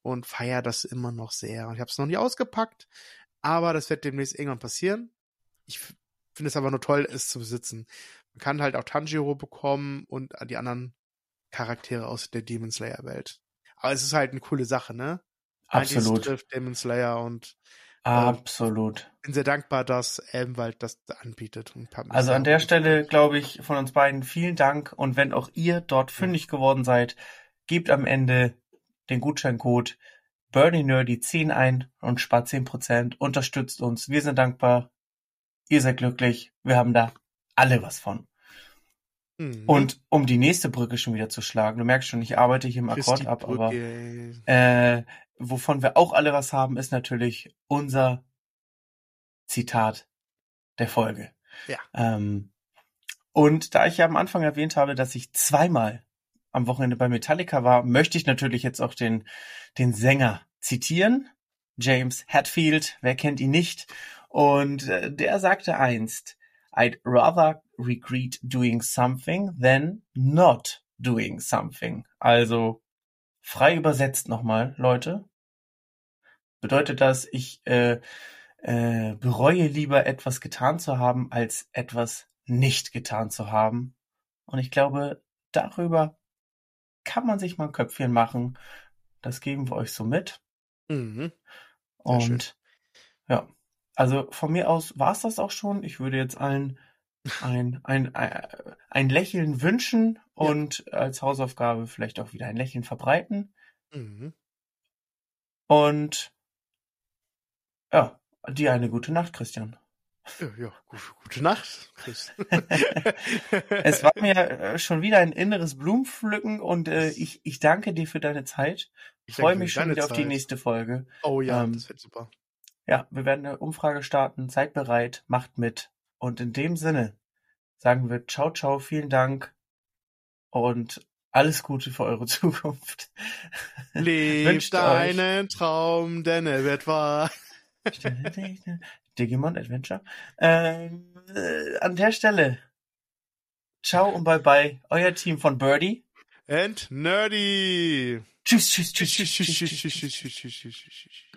und feiere das immer noch sehr. Und ich habe es noch nie ausgepackt, aber das wird demnächst irgendwann passieren. Ich finde es aber nur toll, es zu besitzen. Man kann halt auch Tanjiro bekommen und die anderen Charaktere aus der Demon Slayer Welt. Aber es ist halt eine coole Sache, ne? Absolut. Trifft Demon Slayer und äh, Absolut. bin sehr dankbar, dass Elbenwald das anbietet. also an der Stelle glaube ich von uns beiden vielen Dank und wenn auch ihr dort fündig ja. geworden seid, gebt am Ende den Gutscheincode BernieNerdy10 ein und spart 10%, unterstützt uns. Wir sind dankbar. Ihr seid glücklich. Wir haben da alle was von. Mhm. Und um die nächste Brücke schon wieder zu schlagen, du merkst schon, ich arbeite hier im Akkord ab, aber äh, wovon wir auch alle was haben, ist natürlich unser Zitat der Folge. Ja. Ähm, und da ich ja am Anfang erwähnt habe, dass ich zweimal am Wochenende bei Metallica war, möchte ich natürlich jetzt auch den, den Sänger zitieren. James Hatfield, wer kennt ihn nicht? Und äh, der sagte einst, I'd rather regret doing something than not doing something. Also frei übersetzt nochmal, Leute. Bedeutet das, ich äh, äh, bereue lieber etwas getan zu haben, als etwas nicht getan zu haben. Und ich glaube, darüber kann man sich mal ein Köpfchen machen. Das geben wir euch so mit. Mhm. Und schön. ja, also von mir aus war es das auch schon. Ich würde jetzt allen ein, ein, ein, ein Lächeln wünschen und ja. als Hausaufgabe vielleicht auch wieder ein Lächeln verbreiten. Mhm. Und ja, dir eine gute Nacht, Christian. Ja, ja gute, gute Nacht, Chris. es war mir äh, schon wieder ein inneres Blumenpflücken und äh, ich, ich danke dir für deine Zeit. Ich freue mich schon wieder Zeit. auf die nächste Folge. Oh ja, ähm, das wird super. Ja, wir werden eine Umfrage starten. Seid bereit, macht mit. Und in dem Sinne sagen wir ciao, ciao, vielen Dank und alles Gute für eure Zukunft. Lebt deinen Traum, denn er wird wahr. Digimon Adventure. Ähm, äh, an der Stelle. Ciao und bye bye. Euer Team von Birdie. And Nerdy. Tschüss, tschüss, tschüss, tschüss, tschüss, tschüss, tschüss, tschüss, tschüss, tschüss.